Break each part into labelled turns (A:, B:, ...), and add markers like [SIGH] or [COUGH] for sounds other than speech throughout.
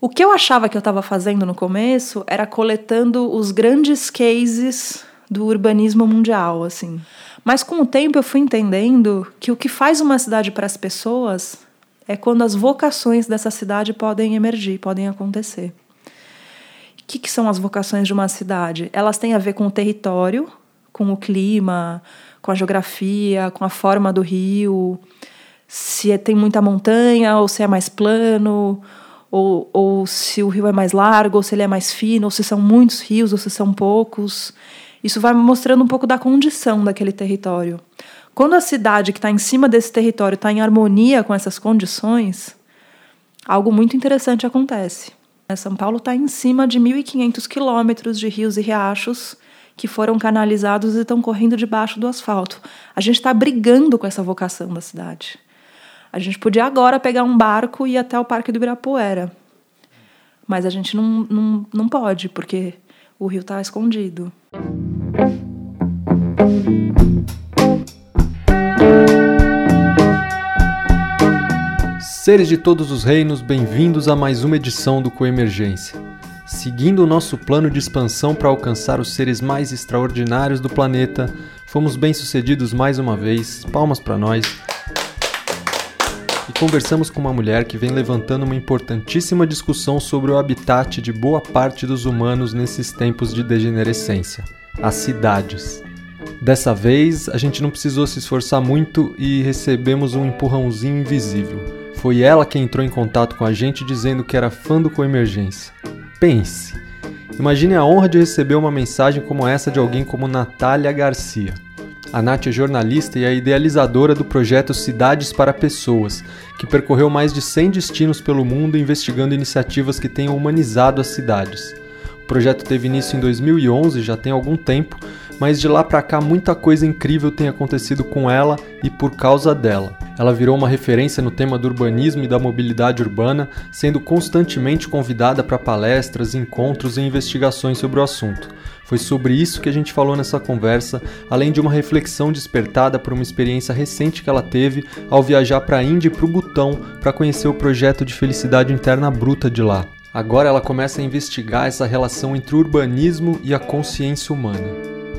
A: O que eu achava que eu estava fazendo no começo era coletando os grandes cases do urbanismo mundial, assim. Mas com o tempo eu fui entendendo que o que faz uma cidade para as pessoas é quando as vocações dessa cidade podem emergir, podem acontecer. O que, que são as vocações de uma cidade? Elas têm a ver com o território, com o clima, com a geografia, com a forma do rio, se é, tem muita montanha ou se é mais plano, ou, ou se o rio é mais largo, ou se ele é mais fino, ou se são muitos rios, ou se são poucos. Isso vai mostrando um pouco da condição daquele território. Quando a cidade que está em cima desse território está em harmonia com essas condições, algo muito interessante acontece. São Paulo está em cima de 1.500 quilômetros de rios e riachos que foram canalizados e estão correndo debaixo do asfalto. A gente está brigando com essa vocação da cidade. A gente podia agora pegar um barco e ir até o Parque do Ibirapuera. Mas a gente não, não, não pode, porque o rio está escondido.
B: Seres de todos os reinos, bem-vindos a mais uma edição do Coemergência. Seguindo o nosso plano de expansão para alcançar os seres mais extraordinários do planeta, fomos bem-sucedidos mais uma vez. Palmas para nós e conversamos com uma mulher que vem levantando uma importantíssima discussão sobre o habitat de boa parte dos humanos nesses tempos de degenerescência: as cidades. Dessa vez, a gente não precisou se esforçar muito e recebemos um empurrãozinho invisível. Foi ela quem entrou em contato com a gente dizendo que era fã do Coemergência. Pense! Imagine a honra de receber uma mensagem como essa de alguém como Natália Garcia. A Nath é jornalista e a idealizadora do projeto Cidades para Pessoas, que percorreu mais de 100 destinos pelo mundo investigando iniciativas que tenham humanizado as cidades. O projeto teve início em 2011, já tem algum tempo, mas de lá para cá muita coisa incrível tem acontecido com ela e por causa dela. Ela virou uma referência no tema do urbanismo e da mobilidade urbana, sendo constantemente convidada para palestras, encontros e investigações sobre o assunto. Foi sobre isso que a gente falou nessa conversa, além de uma reflexão despertada por uma experiência recente que ela teve ao viajar para a Índia e para o Butão para conhecer o projeto de felicidade interna bruta de lá. Agora ela começa a investigar essa relação entre o urbanismo e a consciência humana.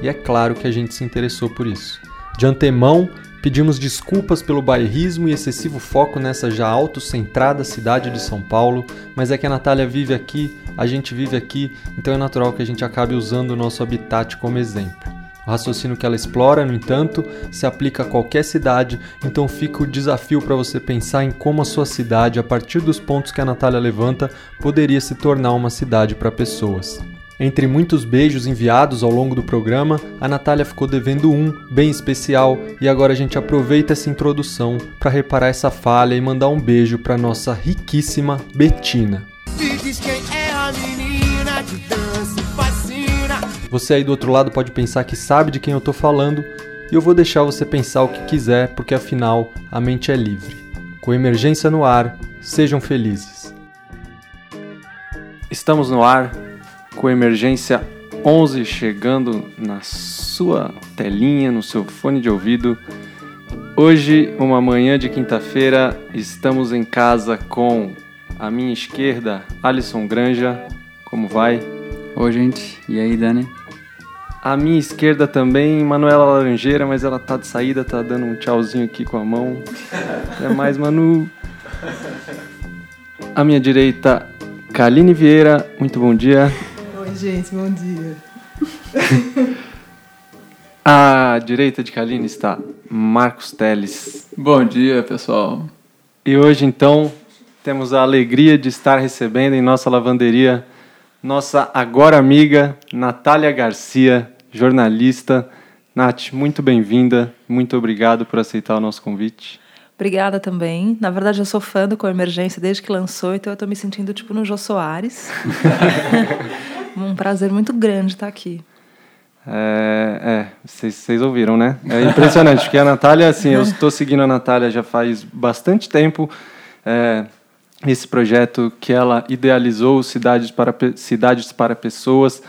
B: E é claro que a gente se interessou por isso. De antemão, Pedimos desculpas pelo bairrismo e excessivo foco nessa já autocentrada cidade de São Paulo, mas é que a Natália vive aqui, a gente vive aqui, então é natural que a gente acabe usando o nosso habitat como exemplo. O raciocínio que ela explora, no entanto, se aplica a qualquer cidade, então fica o desafio para você pensar em como a sua cidade, a partir dos pontos que a Natália levanta, poderia se tornar uma cidade para pessoas. Entre muitos beijos enviados ao longo do programa, a Natália ficou devendo um, bem especial, e agora a gente aproveita essa introdução para reparar essa falha e mandar um beijo para nossa riquíssima Betina. Você aí do outro lado pode pensar que sabe de quem eu tô falando, e eu vou deixar você pensar o que quiser, porque afinal a mente é livre. Com emergência no ar, sejam felizes. Estamos no ar com emergência 11 chegando na sua telinha, no seu fone de ouvido. Hoje, uma manhã de quinta-feira, estamos em casa com a minha esquerda, Alisson Granja. Como vai?
C: Oi, gente. E aí, Dani?
B: A minha esquerda também, Manuela Laranjeira, mas ela tá de saída, tá dando um tchauzinho aqui com a mão. [LAUGHS] É mais, Manu. A minha direita, Kaline Vieira. Muito bom dia
D: gente, bom dia. [LAUGHS]
B: à direita de Kaline está Marcos Teles.
C: Bom dia, pessoal.
B: E hoje, então, temos a alegria de estar recebendo em nossa lavanderia nossa agora amiga Natália Garcia, jornalista. Nath, muito bem-vinda, muito obrigado por aceitar o nosso convite.
A: Obrigada também. Na verdade, eu sou fã do Com Emergência desde que lançou, então eu estou me sentindo tipo no Jô Soares. [LAUGHS] Um prazer muito grande estar aqui.
B: É, vocês é, ouviram, né? É impressionante, porque a Natália, assim, eu estou seguindo a Natália já faz bastante tempo. É, esse projeto que ela idealizou, Cidades para, Cidades para Pessoas.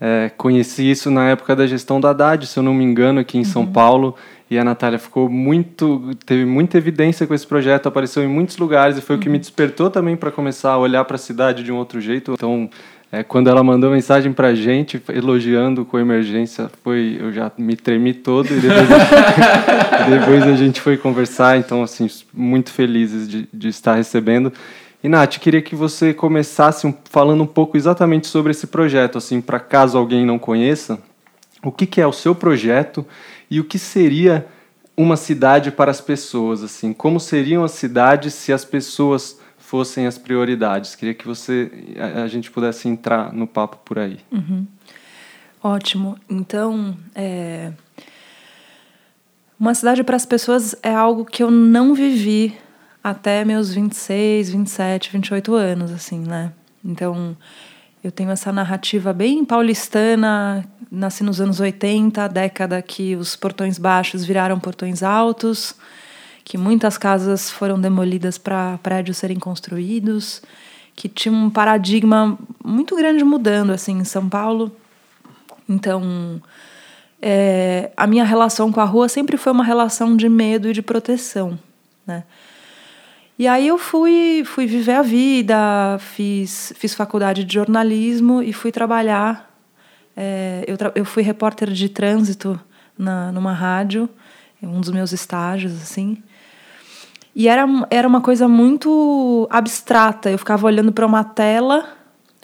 B: É, conheci isso na época da gestão da Haddad, se eu não me engano, aqui em uhum. São Paulo.
E: e a Natália ficou muito, teve muita evidência com esse projeto, apareceu em muitos lugares e foi uhum. o que me despertou também para começar a olhar para a cidade de um outro jeito. Então, é, quando ela mandou mensagem para a gente elogiando com emergência, foi eu já me tremi todo e depois, a gente, [LAUGHS] depois a gente foi conversar. Então, assim, muito felizes de, de estar recebendo. E Nath, queria que você começasse falando um pouco exatamente sobre esse projeto, assim, para caso alguém não conheça, o que, que é o seu projeto e o que seria uma cidade para as pessoas, assim, como seriam as cidades se as pessoas fossem as prioridades. Queria que você a, a gente pudesse entrar no papo por aí.
A: Uhum. Ótimo. Então, é... uma cidade para as pessoas é algo que eu não vivi até meus 26, 27, 28 anos, assim, né? Então, eu tenho essa narrativa bem paulistana, nasci nos anos 80, a década que os portões baixos viraram portões altos, que muitas casas foram demolidas para prédios serem construídos, que tinha um paradigma muito grande mudando assim em São Paulo. Então, é, a minha relação com a rua sempre foi uma relação de medo e de proteção, né? E aí eu fui, fui viver a vida, fiz, fiz faculdade de jornalismo e fui trabalhar. É, eu, tra eu fui repórter de trânsito na, numa rádio, um dos meus estágios, assim. E era, era uma coisa muito abstrata. Eu ficava olhando para uma tela,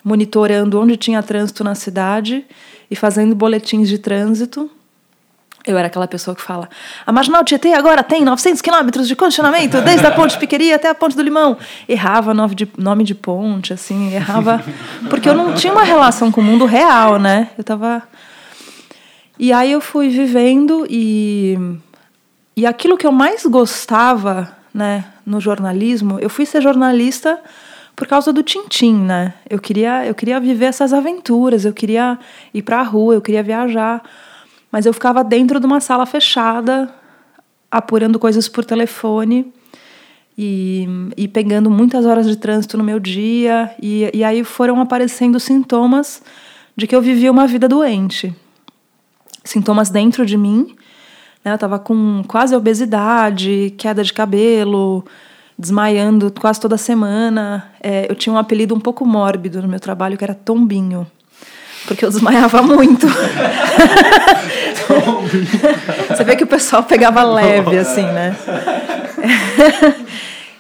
A: monitorando onde tinha trânsito na cidade e fazendo boletins de trânsito. Eu era aquela pessoa que fala: a Marginal Tietê agora tem 900 quilômetros de condicionamento, desde a Ponte Piqueria até a Ponte do Limão. Errava nome de, nome de ponte, assim, errava. Porque eu não tinha uma relação com o mundo real, né? Eu tava. E aí eu fui vivendo e. E aquilo que eu mais gostava, né, no jornalismo, eu fui ser jornalista por causa do Tintim, né? Eu queria, eu queria viver essas aventuras, eu queria ir para a rua, eu queria viajar. Mas eu ficava dentro de uma sala fechada, apurando coisas por telefone e, e pegando muitas horas de trânsito no meu dia. E, e aí foram aparecendo sintomas de que eu vivia uma vida doente. Sintomas dentro de mim. Né? Eu estava com quase obesidade, queda de cabelo, desmaiando quase toda semana. É, eu tinha um apelido um pouco mórbido no meu trabalho, que era Tombinho porque eu desmaiava muito. Você vê que o pessoal pegava leve, assim, né? [LAUGHS]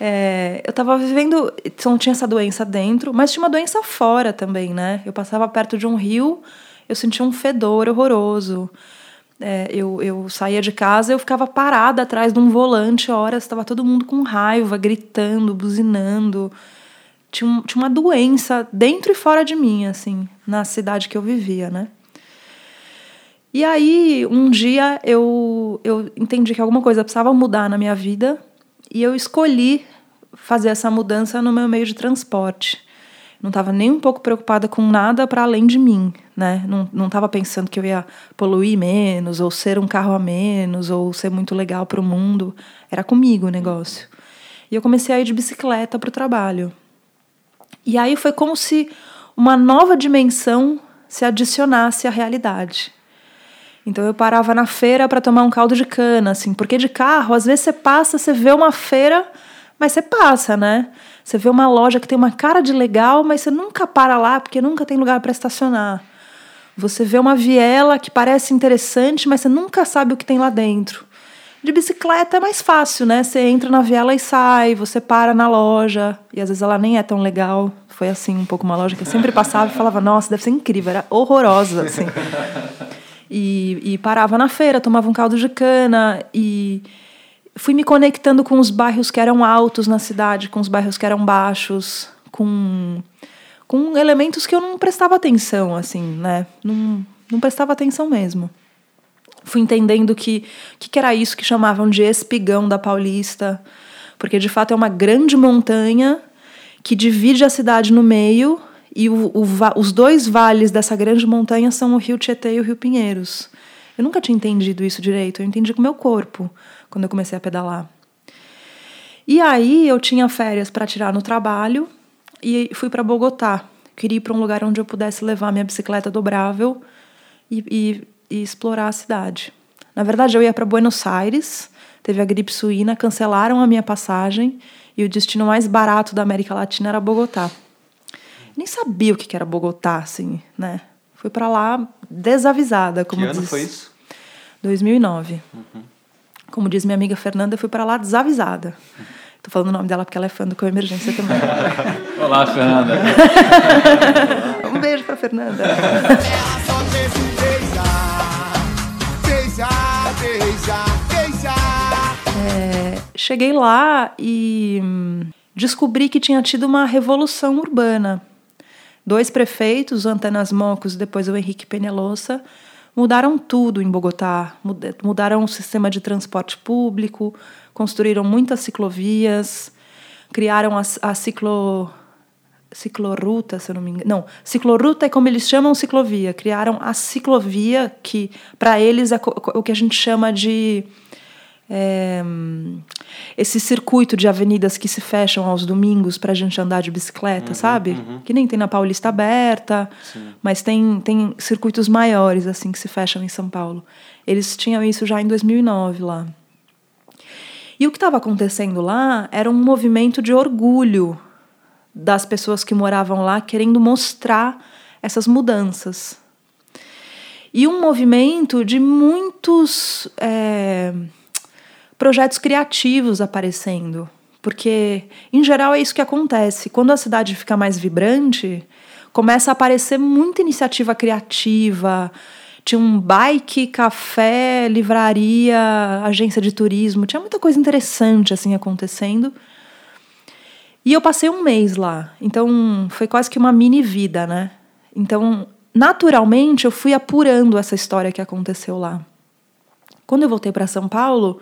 A: É, eu estava vivendo, então tinha essa doença dentro, mas tinha uma doença fora também, né? Eu passava perto de um rio, eu sentia um fedor horroroso. É, eu, eu saía de casa, eu ficava parada atrás de um volante horas, estava todo mundo com raiva, gritando, buzinando tinha, um, tinha uma doença dentro e fora de mim, assim, na cidade que eu vivia, né? E aí, um dia eu, eu entendi que alguma coisa precisava mudar na minha vida e eu escolhi fazer essa mudança no meu meio de transporte. Não estava nem um pouco preocupada com nada para além de mim, né? Não estava pensando que eu ia poluir menos, ou ser um carro a menos, ou ser muito legal para o mundo. Era comigo o negócio. E eu comecei a ir de bicicleta para o trabalho. E aí foi como se uma nova dimensão se adicionasse à realidade. Então eu parava na feira para tomar um caldo de cana, assim, porque de carro, às vezes você passa, você vê uma feira, mas você passa, né? Você vê uma loja que tem uma cara de legal, mas você nunca para lá porque nunca tem lugar para estacionar. Você vê uma viela que parece interessante, mas você nunca sabe o que tem lá dentro. De bicicleta é mais fácil, né? Você entra na viela e sai, você para na loja, e às vezes ela nem é tão legal. Foi assim, um pouco uma loja que eu sempre passava e falava, nossa, deve ser incrível, era horrorosa, assim. [LAUGHS] E, e parava na feira, tomava um caldo de cana e fui me conectando com os bairros que eram altos na cidade, com os bairros que eram baixos, com, com elementos que eu não prestava atenção, assim, né? Não, não prestava atenção mesmo fui entendendo que que, que era isso que chamavam de espigão da Paulista, porque de fato é uma grande montanha que divide a cidade no meio e o, o, os dois vales dessa grande montanha são o Rio Tietê e o Rio Pinheiros. Eu nunca tinha entendido isso direito, eu entendi com o meu corpo quando eu comecei a pedalar. E aí eu tinha férias para tirar no trabalho e fui para Bogotá. Queria ir para um lugar onde eu pudesse levar minha bicicleta dobrável e, e e explorar a cidade. Na verdade, eu ia para Buenos Aires, teve a gripe suína, cancelaram a minha passagem e o destino mais barato da América Latina era Bogotá. Nem sabia o que era Bogotá, assim, né? Fui para lá desavisada, como
E: que ano
A: diz.
E: foi isso?
A: 2009. Uhum. Como diz minha amiga Fernanda, eu fui para lá desavisada. Tô falando o nome dela porque ela é fã do Coemergência também. [LAUGHS]
F: Olá, Fernanda. [LAUGHS]
A: um beijo pra Fernanda. É, cheguei lá e hum, descobri que tinha tido uma revolução urbana. Dois prefeitos, o Antanas Mocos e depois o Henrique Penelosa, mudaram tudo em Bogotá. Mudaram o sistema de transporte público, construíram muitas ciclovias, criaram a, a ciclo cicloruta, se eu não me engano. Não, cicloruta é como eles chamam ciclovia. Criaram a ciclovia, que para eles é o que a gente chama de. É, esse circuito de avenidas que se fecham aos domingos para a gente andar de bicicleta, uhum, sabe? Uhum. Que nem tem na Paulista aberta, Sim. mas tem, tem circuitos maiores assim que se fecham em São Paulo. Eles tinham isso já em 2009 lá. E o que estava acontecendo lá era um movimento de orgulho das pessoas que moravam lá querendo mostrar essas mudanças. E um movimento de muitos é, projetos criativos aparecendo. Porque, em geral, é isso que acontece. Quando a cidade fica mais vibrante, começa a aparecer muita iniciativa criativa. Tinha um bike, café, livraria, agência de turismo. Tinha muita coisa interessante assim acontecendo. E eu passei um mês lá, então foi quase que uma mini vida, né? Então, naturalmente, eu fui apurando essa história que aconteceu lá. Quando eu voltei para São Paulo,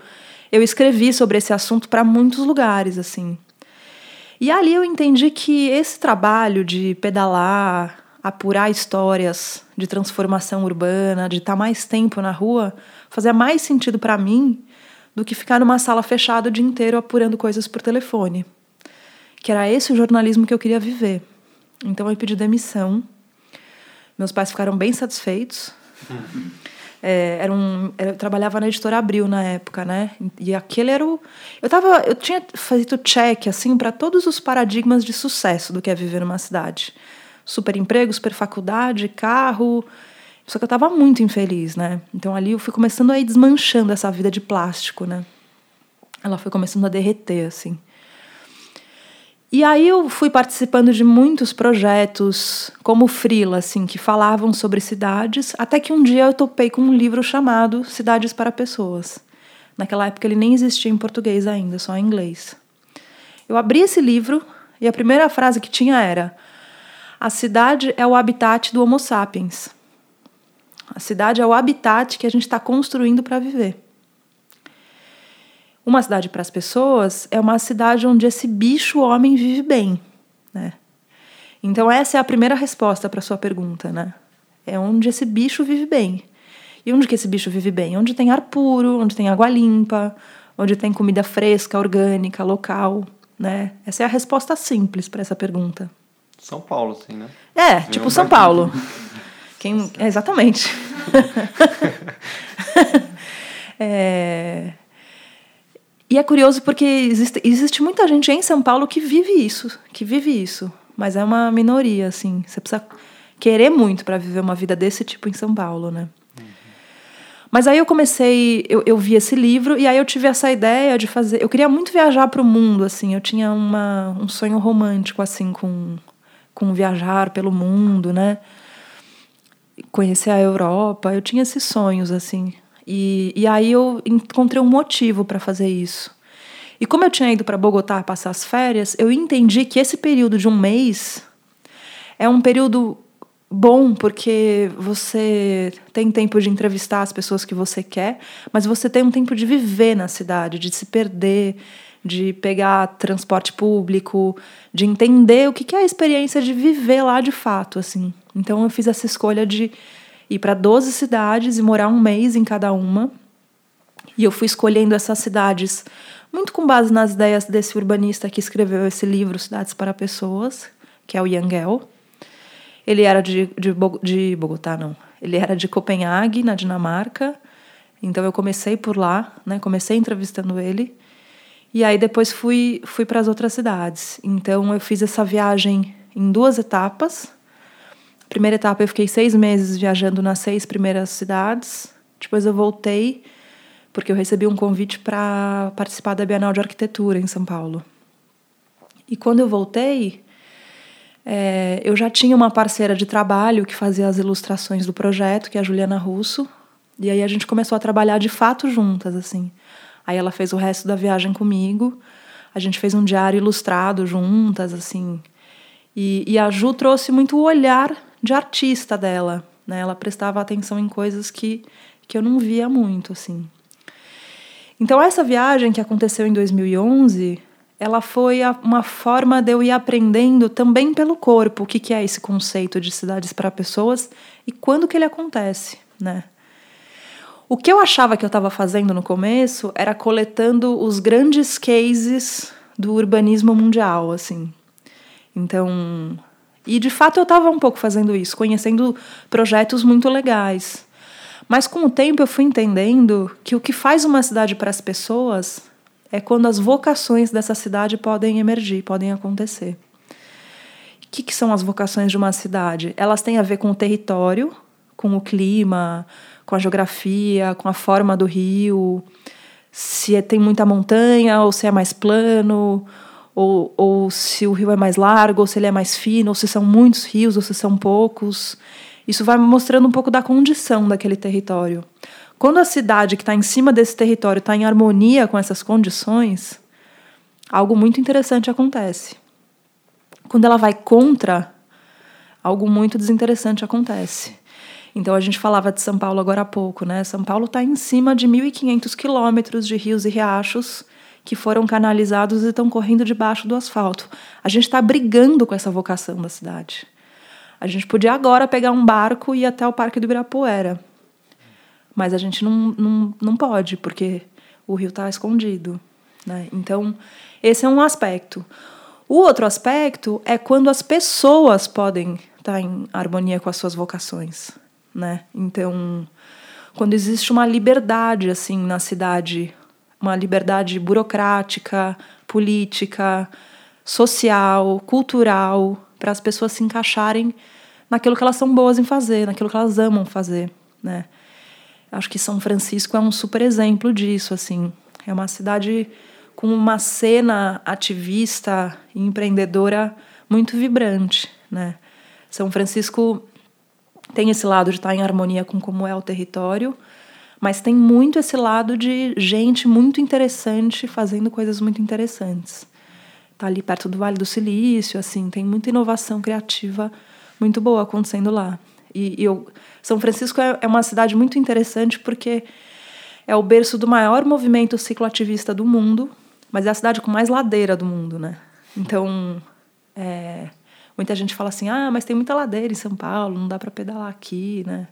A: eu escrevi sobre esse assunto para muitos lugares, assim. E ali eu entendi que esse trabalho de pedalar, apurar histórias de transformação urbana, de estar tá mais tempo na rua, fazia mais sentido para mim do que ficar numa sala fechada o dia inteiro apurando coisas por telefone que era esse o jornalismo que eu queria viver. Então eu pedi demissão. Meus pais ficaram bem satisfeitos. [LAUGHS] É, era um, eu trabalhava na editora Abril na época, né? E aquele era o. Eu, tava, eu tinha feito check assim para todos os paradigmas de sucesso do que é viver numa cidade. Super emprego, super faculdade, carro. Só que eu estava muito infeliz, né? Então ali eu fui começando a ir desmanchando essa vida de plástico, né? Ela foi começando a derreter, assim. E aí eu fui participando de muitos projetos como frila, assim, que falavam sobre cidades, até que um dia eu topei com um livro chamado Cidades para Pessoas. Naquela época ele nem existia em português ainda, só em inglês. Eu abri esse livro e a primeira frase que tinha era: A cidade é o habitat do Homo sapiens. A cidade é o habitat que a gente está construindo para viver. Uma cidade para as pessoas é uma cidade onde esse bicho homem vive bem, né? Então essa é a primeira resposta para sua pergunta, né? É onde esse bicho vive bem. E onde que esse bicho vive bem? Onde tem ar puro, onde tem água limpa, onde tem comida fresca, orgânica, local, né? Essa é a resposta simples para essa pergunta.
E: São Paulo, sim, né?
A: É, tipo São Paulo. [LAUGHS] Quem, é, exatamente. [LAUGHS] [LAUGHS] é, e é curioso porque existe, existe muita gente em São Paulo que vive isso, que vive isso, mas é uma minoria, assim. Você precisa querer muito para viver uma vida desse tipo em São Paulo, né? Uhum. Mas aí eu comecei, eu, eu vi esse livro e aí eu tive essa ideia de fazer. Eu queria muito viajar para o mundo, assim. Eu tinha uma, um sonho romântico, assim, com, com viajar pelo mundo, né? Conhecer a Europa. Eu tinha esses sonhos, assim. E, e aí eu encontrei um motivo para fazer isso. E como eu tinha ido para Bogotá passar as férias, eu entendi que esse período de um mês é um período bom porque você tem tempo de entrevistar as pessoas que você quer, mas você tem um tempo de viver na cidade, de se perder, de pegar transporte público, de entender o que é a experiência de viver lá de fato, assim. Então eu fiz essa escolha de ir para 12 cidades e morar um mês em cada uma. E eu fui escolhendo essas cidades muito com base nas ideias desse urbanista que escreveu esse livro, Cidades para Pessoas, que é o Yangel. Ele era de, de, de Bogotá, não. Ele era de Copenhague, na Dinamarca. Então eu comecei por lá, né? Comecei entrevistando ele. E aí depois fui fui para as outras cidades. Então eu fiz essa viagem em duas etapas. Primeira etapa eu fiquei seis meses viajando nas seis primeiras cidades. Depois eu voltei porque eu recebi um convite para participar da Bienal de Arquitetura em São Paulo. E quando eu voltei, é, eu já tinha uma parceira de trabalho que fazia as ilustrações do projeto, que é a Juliana Russo. E aí a gente começou a trabalhar de fato juntas, assim. Aí ela fez o resto da viagem comigo. A gente fez um diário ilustrado juntas, assim. E, e a Ju trouxe muito o olhar de artista dela, né? Ela prestava atenção em coisas que, que eu não via muito, assim. Então essa viagem que aconteceu em 2011 ela foi uma forma de eu ir aprendendo também pelo corpo o que, que é esse conceito de cidades para pessoas e quando que ele acontece, né? O que eu achava que eu estava fazendo no começo era coletando os grandes cases do urbanismo mundial, assim. Então, e de fato eu estava um pouco fazendo isso, conhecendo projetos muito legais. Mas com o tempo eu fui entendendo que o que faz uma cidade para as pessoas é quando as vocações dessa cidade podem emergir, podem acontecer. O que, que são as vocações de uma cidade? Elas têm a ver com o território, com o clima, com a geografia, com a forma do rio, se é, tem muita montanha ou se é mais plano, ou, ou se o rio é mais largo, ou se ele é mais fino, ou se são muitos rios, ou se são poucos. Isso vai mostrando um pouco da condição daquele território. Quando a cidade que está em cima desse território está em harmonia com essas condições, algo muito interessante acontece. Quando ela vai contra, algo muito desinteressante acontece. Então a gente falava de São Paulo agora há pouco, né? São Paulo está em cima de 1.500 quilômetros de rios e riachos que foram canalizados e estão correndo debaixo do asfalto. A gente está brigando com essa vocação da cidade. A gente podia agora pegar um barco e ir até o Parque do Ibirapuera. Mas a gente não, não, não pode, porque o rio está escondido. Né? Então, esse é um aspecto. O outro aspecto é quando as pessoas podem estar tá em harmonia com as suas vocações. Né? Então, quando existe uma liberdade assim na cidade, uma liberdade burocrática, política, social, cultural, para as pessoas se encaixarem naquilo que elas são boas em fazer, naquilo que elas amam fazer, né? Acho que São Francisco é um super exemplo disso, assim. É uma cidade com uma cena ativista e empreendedora muito vibrante, né? São Francisco tem esse lado de estar em harmonia com como é o território, mas tem muito esse lado de gente muito interessante fazendo coisas muito interessantes. Tá ali perto do Vale do Silício, assim, tem muita inovação criativa muito boa acontecendo lá. E, e eu, São Francisco é, é uma cidade muito interessante porque é o berço do maior movimento cicloativista do mundo, mas é a cidade com mais ladeira do mundo, né? Então, é, muita gente fala assim: ah, mas tem muita ladeira em São Paulo, não dá para pedalar aqui, né?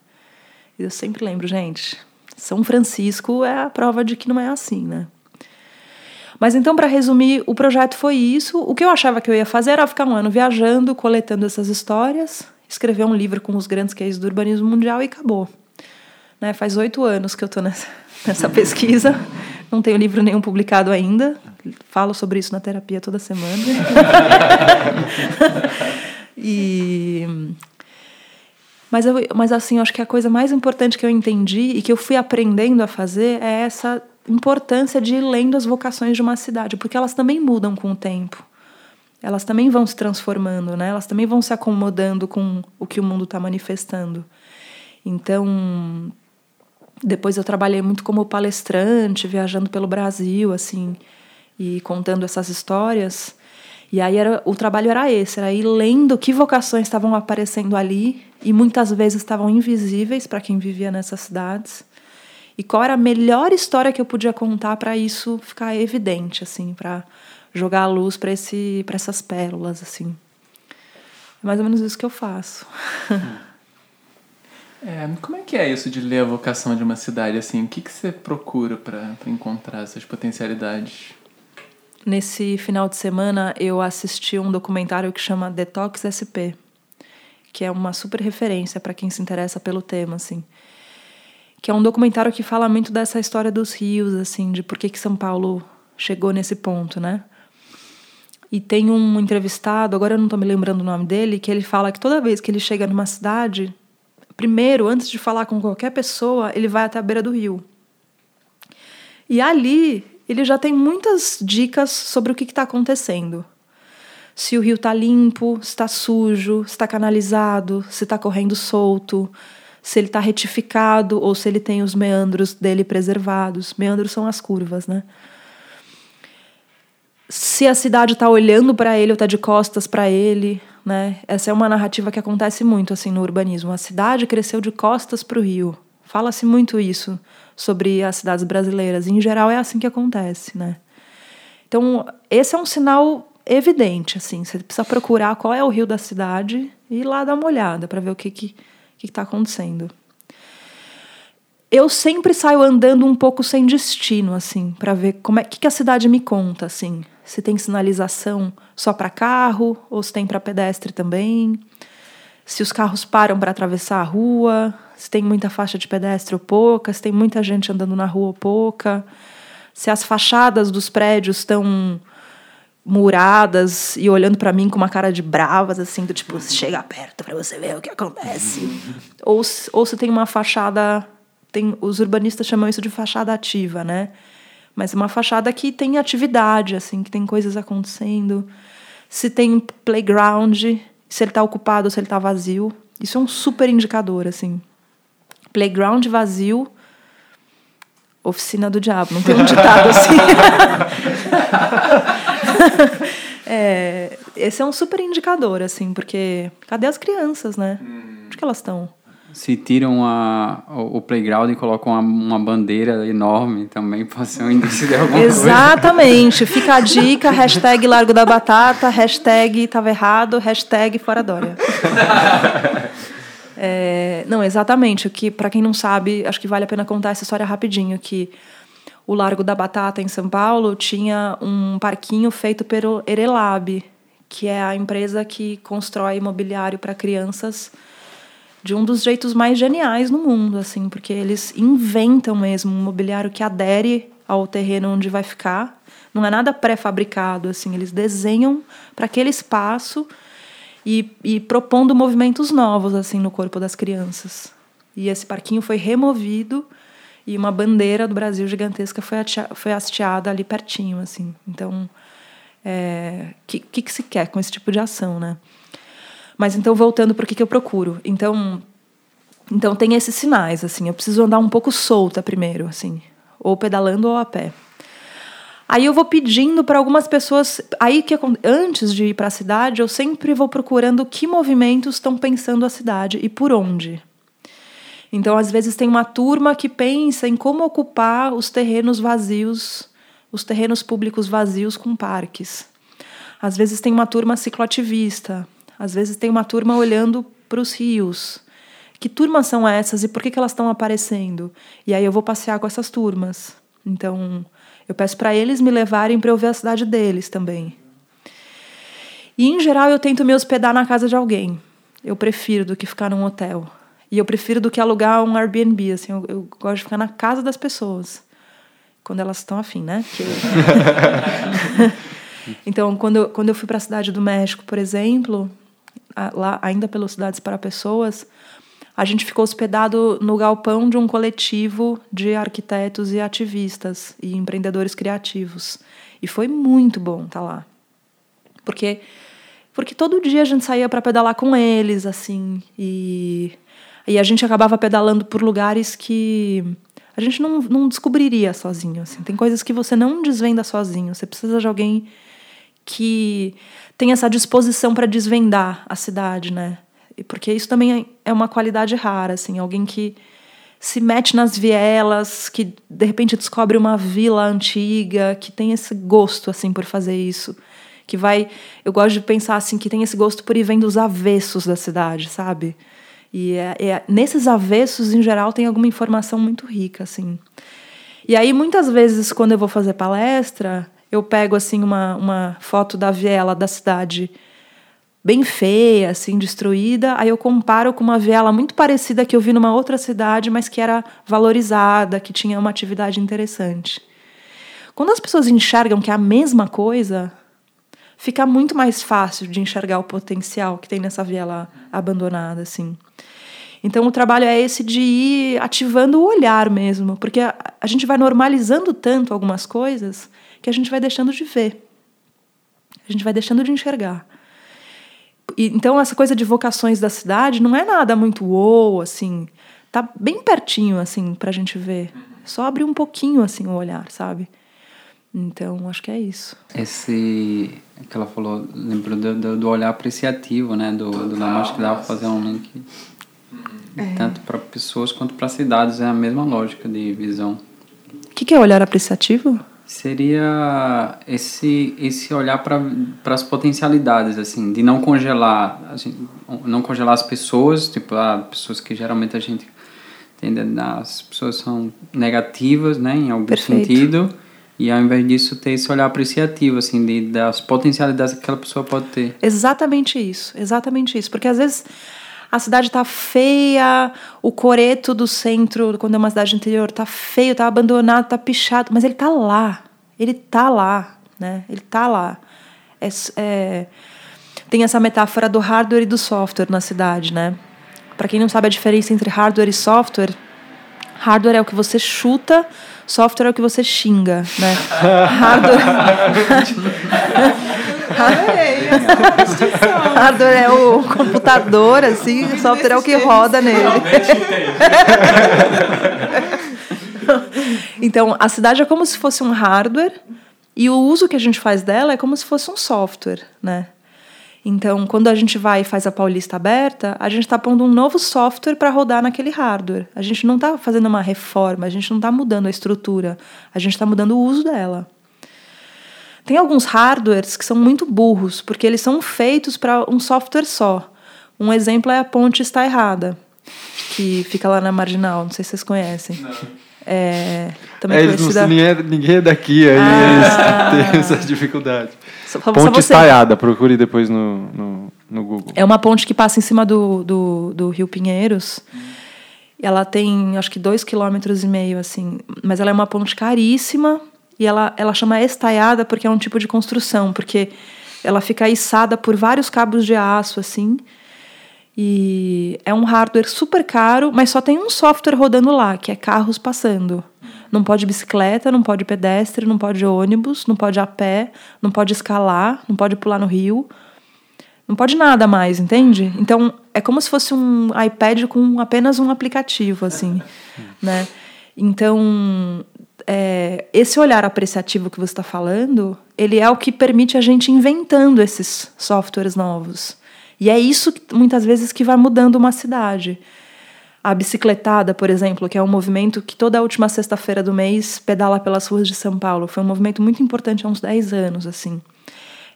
A: E eu sempre lembro, gente, São Francisco é a prova de que não é assim, né? Mas então, para resumir, o projeto foi isso. O que eu achava que eu ia fazer era ficar um ano viajando, coletando essas histórias, escrever um livro com os grandes cases do urbanismo mundial e acabou. Né? Faz oito anos que eu estou nessa, [LAUGHS] nessa pesquisa, não tenho livro nenhum publicado ainda, falo sobre isso na terapia toda semana. [LAUGHS] e mas, eu, mas assim, eu acho que a coisa mais importante que eu entendi e que eu fui aprendendo a fazer é essa importância de ir lendo as vocações de uma cidade, porque elas também mudam com o tempo elas também vão se transformando, né? Elas também vão se acomodando com o que o mundo está manifestando. Então, depois eu trabalhei muito como palestrante, viajando pelo Brasil, assim, e contando essas histórias. E aí era, o trabalho era esse, era ir lendo que vocações estavam aparecendo ali e muitas vezes estavam invisíveis para quem vivia nessas cidades. E qual era a melhor história que eu podia contar para isso ficar evidente, assim, para jogar a luz para esse para essas pérolas assim. É mais ou menos isso que eu faço. [LAUGHS]
F: É, como é que é isso de ler a vocação de uma cidade assim? O que que você procura para encontrar essas potencialidades?
A: Nesse final de semana eu assisti um documentário que chama Detox SP, que é uma super referência para quem se interessa pelo tema assim que é um documentário que fala muito dessa história dos rios, assim, de por que, que São Paulo chegou nesse ponto, né? E tem um entrevistado, agora eu não estou me lembrando o nome dele, que ele fala que toda vez que ele chega numa cidade, primeiro, antes de falar com qualquer pessoa, ele vai até a beira do rio. E ali ele já tem muitas dicas sobre o que está acontecendo. Se o rio está limpo, se está sujo, se está canalizado, se está correndo solto, se ele está retificado ou se ele tem os meandros dele preservados. Meandros são as curvas, né? Se a cidade está olhando para ele ou está de costas para ele, né? Essa é uma narrativa que acontece muito assim no urbanismo. A cidade cresceu de costas para o rio. Fala-se muito isso sobre as cidades brasileiras. Em geral é assim que acontece, né? Então, esse é um sinal evidente, assim. Você precisa procurar qual é o rio da cidade e ir lá dar uma olhada para ver o que que que está acontecendo. Eu sempre saio andando um pouco sem destino, assim, para ver como é que, que a cidade me conta, assim. Se tem sinalização só para carro ou se tem para pedestre também. Se os carros param para atravessar a rua, se tem muita faixa de pedestre ou pouca, se tem muita gente andando na rua ou pouca, se as fachadas dos prédios estão muradas e olhando para mim com uma cara de bravas, assim, do tipo, chega perto para você ver o que acontece. ou, ou se tem uma fachada, tem, os urbanistas chamam isso de fachada ativa, né? Mas uma fachada que tem atividade, assim, que tem coisas acontecendo. Se tem playground, se ele está ocupado ou se ele está vazio. Isso é um super indicador, assim. Playground vazio, oficina do diabo. Não tem um ditado assim. [LAUGHS] é, esse é um super indicador, assim, porque cadê as crianças, né? Onde que elas estão?
C: Se tiram a, o, playground e colocam uma, uma, bandeira enorme, também [LAUGHS] pode ser um indício de alguma
A: Exatamente. Coisa. Fica a dica, hashtag Largo da Batata, hashtag tava errado, hashtag Fora Dória. [LAUGHS] é, não, exatamente. Que, para quem não sabe, acho que vale a pena contar essa história rapidinho, que o Largo da Batata, em São Paulo, tinha um parquinho feito pelo Erelab, que é a empresa que constrói imobiliário para crianças de um dos jeitos mais geniais no mundo, assim, porque eles inventam mesmo um mobiliário que adere ao terreno onde vai ficar. Não é nada pré-fabricado, assim, eles desenham para aquele espaço e, e propondo movimentos novos, assim, no corpo das crianças. E esse parquinho foi removido e uma bandeira do Brasil gigantesca foi, foi hasteada ali pertinho, assim. Então, o é, que, que, que se quer com esse tipo de ação, né? Mas então, voltando para o que, que eu procuro. Então, então, tem esses sinais, assim. Eu preciso andar um pouco solta primeiro, assim. Ou pedalando ou a pé. Aí eu vou pedindo para algumas pessoas. Aí que antes de ir para a cidade, eu sempre vou procurando que movimentos estão pensando a cidade e por onde. Então, às vezes, tem uma turma que pensa em como ocupar os terrenos vazios, os terrenos públicos vazios com parques. Às vezes, tem uma turma cicloativista. Às vezes, tem uma turma olhando para os rios. Que turmas são essas e por que, que elas estão aparecendo? E aí eu vou passear com essas turmas. Então, eu peço para eles me levarem para eu ver a cidade deles também. E, em geral, eu tento me hospedar na casa de alguém. Eu prefiro do que ficar num hotel. E eu prefiro do que alugar um Airbnb, assim, eu, eu gosto de ficar na casa das pessoas. Quando elas estão afim, né? Que... [LAUGHS] [LAUGHS] então, quando eu, quando eu fui para a cidade do México, por exemplo, lá ainda pelas cidades para pessoas, a gente ficou hospedado no galpão de um coletivo de arquitetos e ativistas e empreendedores criativos. E foi muito bom estar tá lá. Porque porque todo dia a gente saía para pedalar com eles assim e e a gente acabava pedalando por lugares que a gente não, não descobriria sozinho. Assim. Tem coisas que você não desvenda sozinho. Você precisa de alguém que tem essa disposição para desvendar a cidade, né? Porque isso também é uma qualidade rara, assim, alguém que se mete nas vielas, que de repente descobre uma vila antiga, que tem esse gosto assim por fazer isso, que vai, eu gosto de pensar assim que tem esse gosto por ir vendo os avessos da cidade, sabe? E é, é, nesses avessos, em geral, tem alguma informação muito rica, assim. E aí, muitas vezes, quando eu vou fazer palestra, eu pego, assim, uma, uma foto da viela da cidade bem feia, assim, destruída. Aí eu comparo com uma viela muito parecida que eu vi numa outra cidade, mas que era valorizada, que tinha uma atividade interessante. Quando as pessoas enxergam que é a mesma coisa, fica muito mais fácil de enxergar o potencial que tem nessa viela abandonada, assim. Então o trabalho é esse de ir ativando o olhar mesmo, porque a, a gente vai normalizando tanto algumas coisas que a gente vai deixando de ver. A gente vai deixando de enxergar então essa coisa de vocações da cidade não é nada muito uou, assim. Tá bem pertinho, assim, pra gente ver. Só abrir um pouquinho, assim, o olhar, sabe? Então, acho que é isso.
C: Esse que ela falou, lembrou do, do olhar apreciativo, né? Do, do Lamarche, que dava pra fazer um link é. tanto para pessoas quanto para cidades. É a mesma lógica de visão.
A: O que, que é olhar apreciativo?
C: Seria esse esse olhar para as potencialidades assim de não congelar assim, não congelar as pessoas tipo ah, pessoas que geralmente a gente entende as pessoas são negativas né em algum Perfeito. sentido e ao invés disso ter esse olhar apreciativo assim de das potencialidades que aquela pessoa pode ter
A: exatamente isso exatamente isso porque às vezes a cidade tá feia, o coreto do centro, quando é uma cidade interior, tá feio, tá abandonado, tá pichado, mas ele tá lá. Ele tá lá, né? Ele tá lá. É, é, tem essa metáfora do hardware e do software na cidade, né? Para quem não sabe a diferença entre hardware e software, hardware é o que você chuta, software é o que você xinga, né? [LAUGHS] hardware [LAUGHS] Hardware é o computador, assim, o software é o que roda nele. então, a cidade é como se fosse um hardware e o uso que a gente faz dela é como se fosse um software, né? Então, quando a gente vai e faz a Paulista aberta, a gente está pondo um novo software para rodar naquele hardware. A gente não está fazendo uma reforma, a gente não está mudando a estrutura, a gente está mudando o uso dela. Tem alguns hardwares que são muito burros, porque eles são feitos para um software só. Um exemplo é a ponte está errada, que fica lá na marginal, não sei se vocês conhecem. Não. É,
E: também é, conhecida... ninguém, é, ninguém é daqui, aí ah. [LAUGHS] tem essa dificuldade. Só, ponte estaiada, procure depois no, no, no, Google.
A: É uma ponte que passa em cima do, do, do Rio Pinheiros. Hum. Ela tem, acho que, dois quilômetros e meio, assim. Mas ela é uma ponte caríssima, e ela, ela chama estaiada porque é um tipo de construção, porque ela fica içada por vários cabos de aço, assim. E é um hardware super caro, mas só tem um software rodando lá, que é carros passando. Não pode bicicleta, não pode pedestre, não pode ônibus, não pode a pé, não pode escalar, não pode pular no rio. Não pode nada mais, entende? Então, é como se fosse um iPad com apenas um aplicativo, assim, né? Então, é, esse olhar apreciativo que você está falando, ele é o que permite a gente inventando esses softwares novos. E é isso que, muitas vezes que vai mudando uma cidade. A bicicletada, por exemplo, que é um movimento que toda última sexta-feira do mês pedala pelas ruas de São Paulo, foi um movimento muito importante há uns 10 anos, assim.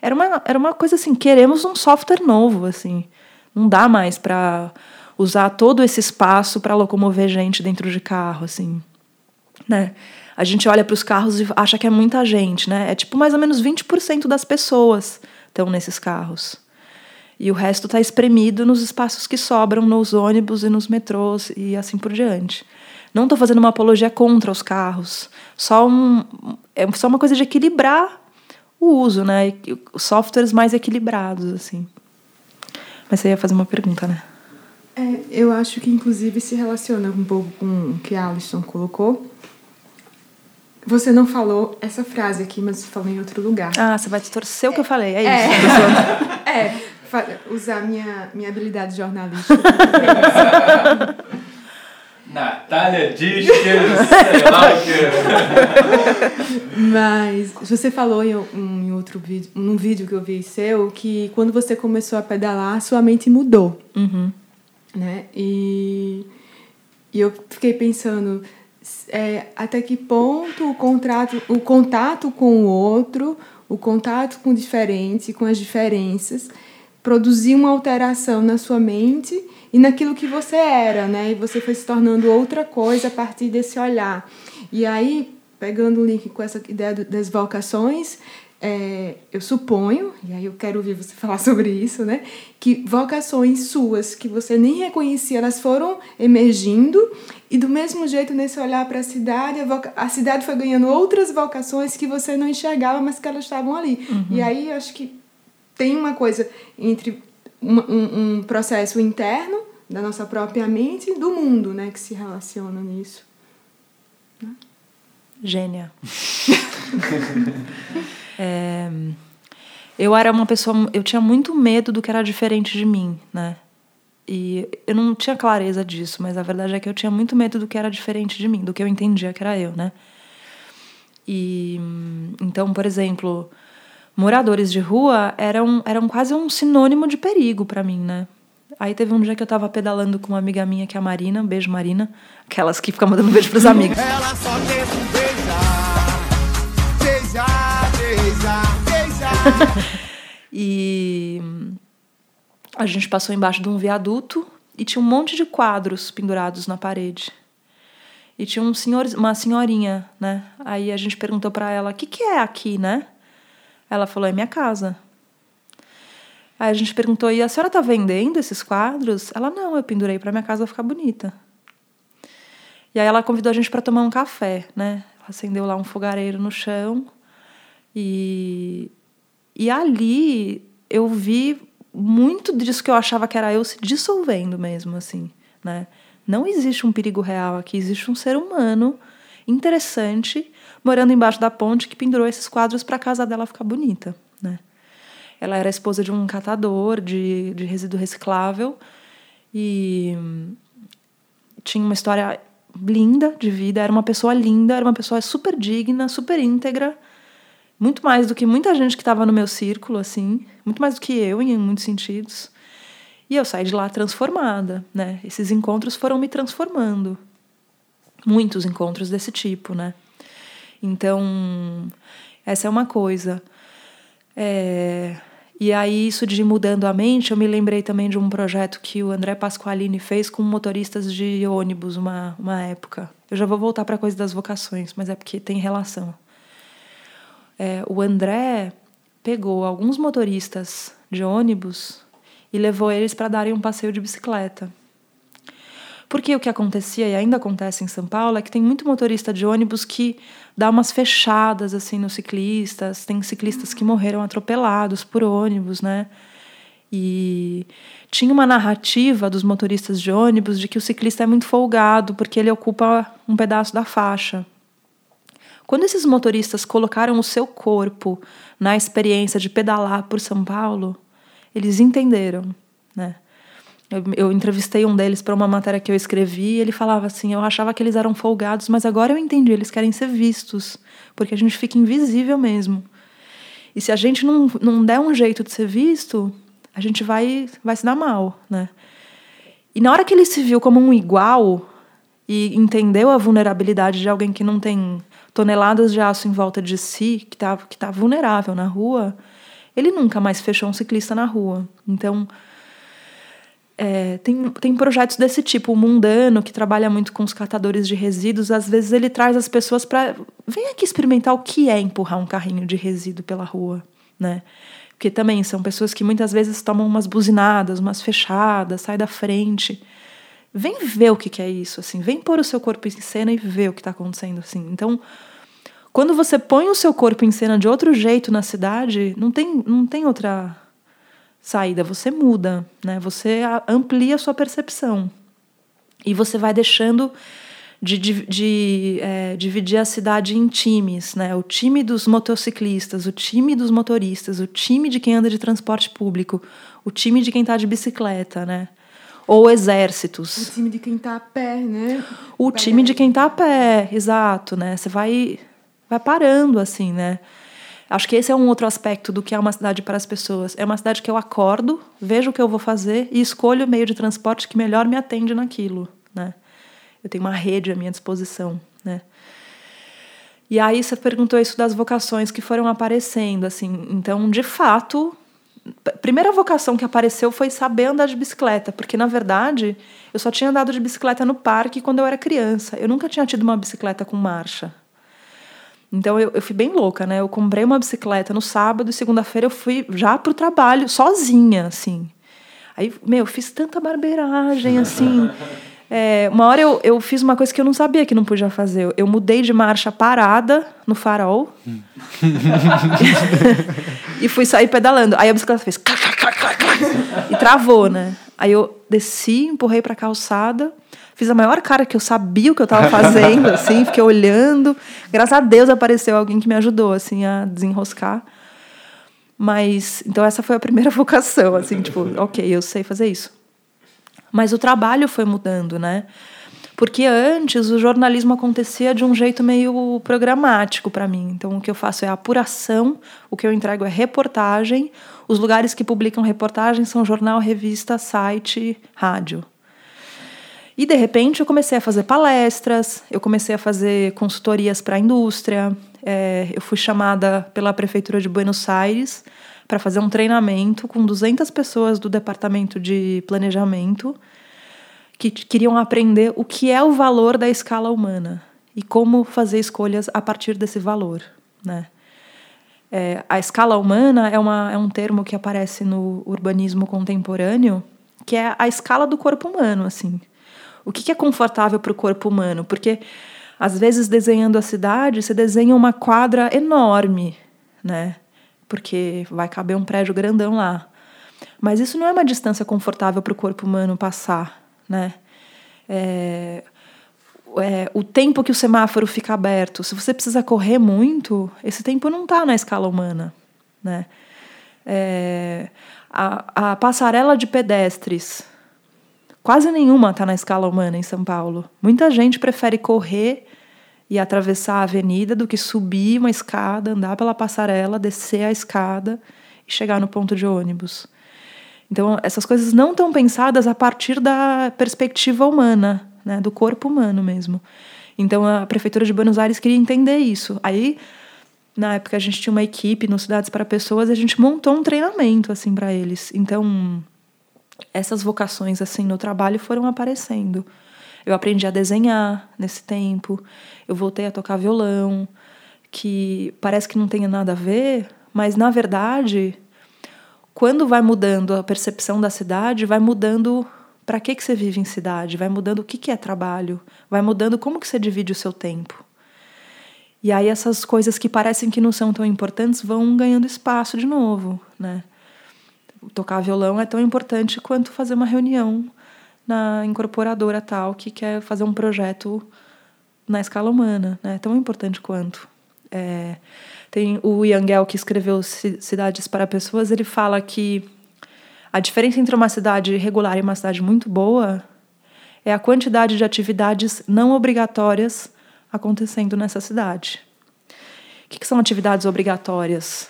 A: Era uma, era uma coisa assim, queremos um software novo, assim. Não dá mais para usar todo esse espaço para locomover gente dentro de carro, assim, né? A gente olha para os carros e acha que é muita gente, né? É tipo mais ou menos 20% das pessoas estão nesses carros. E o resto está espremido nos espaços que sobram nos ônibus e nos metrôs e assim por diante. Não estou fazendo uma apologia contra os carros, só um, é só uma coisa de equilibrar o uso, né? Softwares mais equilibrados, assim. Mas você ia fazer uma pergunta, né?
D: É, eu acho que inclusive se relaciona um pouco com o que a Alisson colocou, você não falou essa frase aqui, mas você falou em outro lugar.
A: Ah, você vai distorcer o que eu falei, é,
D: é.
A: isso. [LAUGHS]
D: é, usar minha, minha habilidade jornalística. [LAUGHS]
F: Natália diz que.
D: Mas você falou em, em outro vídeo, num vídeo que eu vi seu, que quando você começou a pedalar, sua mente mudou.
A: Uhum.
D: Né? E, e eu fiquei pensando é, até que ponto o, contrato, o contato com o outro, o contato com o diferente, com as diferenças, produziu uma alteração na sua mente e naquilo que você era, né? E você foi se tornando outra coisa a partir desse olhar. E aí, pegando o link com essa ideia das vocações, é, eu suponho, e aí eu quero ouvir você [LAUGHS] falar sobre isso, né? Que vocações suas que você nem reconhecia, elas foram emergindo, e do mesmo jeito, nesse olhar para a cidade, a, cidade foi ganhando outras vocações que você não enxergava, mas que elas estavam ali. Uhum. E aí acho que tem uma coisa entre um, um, um processo interno da nossa própria mente e do mundo, né? Que se relaciona nisso.
A: Né? Gênia. [LAUGHS] É, eu era uma pessoa, eu tinha muito medo do que era diferente de mim, né? E eu não tinha clareza disso, mas a verdade é que eu tinha muito medo do que era diferente de mim, do que eu entendia que era eu, né? E então, por exemplo, moradores de rua eram, eram quase um sinônimo de perigo para mim, né? Aí teve um dia que eu tava pedalando com uma amiga minha, que é a Marina, beijo Marina, aquelas que ficam mandando beijo pros [LAUGHS] amigos. Ela só quer beijar, [LAUGHS] e a gente passou embaixo de um viaduto e tinha um monte de quadros pendurados na parede. E tinha um senhor, uma senhorinha, né? Aí a gente perguntou para ela: "O que que é aqui, né?" Ela falou: "É minha casa." Aí a gente perguntou: "E a senhora tá vendendo esses quadros?" Ela: "Não, eu pendurei para minha casa ficar bonita." E aí ela convidou a gente para tomar um café, né? Acendeu lá um fogareiro no chão e e ali eu vi muito disso que eu achava que era eu se dissolvendo mesmo, assim, né? Não existe um perigo real aqui, existe um ser humano interessante morando embaixo da ponte que pendurou esses quadros para a casa dela ficar bonita, né? Ela era esposa de um catador de, de resíduo reciclável e tinha uma história linda de vida, era uma pessoa linda, era uma pessoa super digna, super íntegra, muito mais do que muita gente que estava no meu círculo, assim, muito mais do que eu, em muitos sentidos. E eu saí de lá transformada, né? Esses encontros foram me transformando. Muitos encontros desse tipo, né? Então, essa é uma coisa. É... E aí, isso de mudando a mente, eu me lembrei também de um projeto que o André Pasqualini fez com motoristas de ônibus uma, uma época. Eu já vou voltar para a coisa das vocações, mas é porque tem relação é, o André pegou alguns motoristas de ônibus e levou eles para darem um passeio de bicicleta. Porque o que acontecia e ainda acontece em São Paulo é que tem muito motorista de ônibus que dá umas fechadas assim nos ciclistas, tem ciclistas que morreram atropelados por ônibus, né? E tinha uma narrativa dos motoristas de ônibus de que o ciclista é muito folgado porque ele ocupa um pedaço da faixa. Quando esses motoristas colocaram o seu corpo na experiência de pedalar por São Paulo, eles entenderam, né? Eu, eu entrevistei um deles para uma matéria que eu escrevi e ele falava assim: Eu achava que eles eram folgados, mas agora eu entendi, eles querem ser vistos, porque a gente fica invisível mesmo. E se a gente não, não der um jeito de ser visto, a gente vai, vai se dar mal, né? E na hora que ele se viu como um igual e entendeu a vulnerabilidade de alguém que não tem toneladas de aço em volta de si, que está que tá vulnerável na rua, ele nunca mais fechou um ciclista na rua. Então, é, tem, tem projetos desse tipo. O Mundano, que trabalha muito com os catadores de resíduos, às vezes ele traz as pessoas para. Vem aqui experimentar o que é empurrar um carrinho de resíduo pela rua, né? Porque também são pessoas que muitas vezes tomam umas buzinadas, umas fechadas, sai da frente. Vem ver o que, que é isso, assim. Vem pôr o seu corpo em cena e ver o que está acontecendo, assim. Então, quando você põe o seu corpo em cena de outro jeito na cidade, não tem, não tem outra saída. Você muda, né? Você amplia a sua percepção. E você vai deixando de, de, de é, dividir a cidade em times, né? O time dos motociclistas, o time dos motoristas, o time de quem anda de transporte público, o time de quem está de bicicleta, né? Ou exércitos.
D: O time de quem está a pé, né?
A: O time de quem está a pé, exato, né? Você vai vai parando assim, né? Acho que esse é um outro aspecto do que é uma cidade para as pessoas. É uma cidade que eu acordo, vejo o que eu vou fazer e escolho o meio de transporte que melhor me atende naquilo, né? Eu tenho uma rede à minha disposição, né? E aí você perguntou isso das vocações que foram aparecendo, assim. Então, de fato, primeira vocação que apareceu foi saber andar de bicicleta, porque na verdade eu só tinha andado de bicicleta no parque quando eu era criança. Eu nunca tinha tido uma bicicleta com marcha. Então eu, eu fui bem louca, né? Eu comprei uma bicicleta no sábado e segunda-feira eu fui já pro trabalho, sozinha, assim. Aí, meu, eu fiz tanta barbeiragem, assim. [LAUGHS] É, uma hora eu, eu fiz uma coisa que eu não sabia que não podia fazer. Eu, mudei de marcha parada no farol. Hum. [LAUGHS] e fui sair pedalando. Aí a bicicleta fez. e travou, né? Aí eu desci, empurrei pra calçada. Fiz a maior cara que eu sabia o que eu estava fazendo, [LAUGHS] assim, fiquei olhando. Graças a Deus apareceu alguém que me ajudou, assim, a desenroscar. Mas, então essa foi a primeira [LAUGHS] vocação, assim, tipo, ok, eu sei fazer isso. Mas o trabalho foi mudando, né? Porque antes o jornalismo acontecia de um jeito meio programático para mim. Então o que eu faço é apuração, o que eu entrego é reportagem. Os lugares que publicam reportagem são jornal, revista, site, rádio. E de repente eu comecei a fazer palestras, eu comecei a fazer consultorias para a indústria. É, eu fui chamada pela prefeitura de Buenos Aires para fazer um treinamento com 200 pessoas do departamento de planejamento que queriam aprender o que é o valor da escala humana e como fazer escolhas a partir desse valor, né? É, a escala humana é, uma, é um termo que aparece no urbanismo contemporâneo, que é a escala do corpo humano, assim. O que, é confortável para o corpo humano? Porque, às vezes, desenhando a cidade, você desenha uma quadra enorme, né? Porque vai caber um prédio grandão lá. Mas isso não é uma distância confortável para o corpo humano passar, né? É, é, o tempo que o semáforo fica aberto, se você precisa correr muito, esse tempo não está na escala humana, né? É, a, a passarela de pedestres Quase nenhuma está na escala humana em São Paulo. Muita gente prefere correr e atravessar a avenida do que subir uma escada, andar pela passarela, descer a escada e chegar no ponto de ônibus. Então, essas coisas não estão pensadas a partir da perspectiva humana, né, do corpo humano mesmo. Então, a Prefeitura de Buenos Aires queria entender isso. Aí, na época, a gente tinha uma equipe no Cidades para Pessoas e a gente montou um treinamento assim para eles. Então, essas vocações assim no trabalho foram aparecendo. Eu aprendi a desenhar nesse tempo, eu voltei a tocar violão, que parece que não tem nada a ver, mas na verdade, quando vai mudando a percepção da cidade, vai mudando para que que você vive em cidade, vai mudando o que que é trabalho, vai mudando como que você divide o seu tempo. E aí essas coisas que parecem que não são tão importantes vão ganhando espaço de novo, né? tocar violão é tão importante quanto fazer uma reunião na incorporadora tal que quer fazer um projeto na escala humana, né? Tão importante quanto. É, tem o Yangel que escreveu Cidades para Pessoas, ele fala que a diferença entre uma cidade regular e uma cidade muito boa é a quantidade de atividades não obrigatórias acontecendo nessa cidade. O que, que são atividades obrigatórias?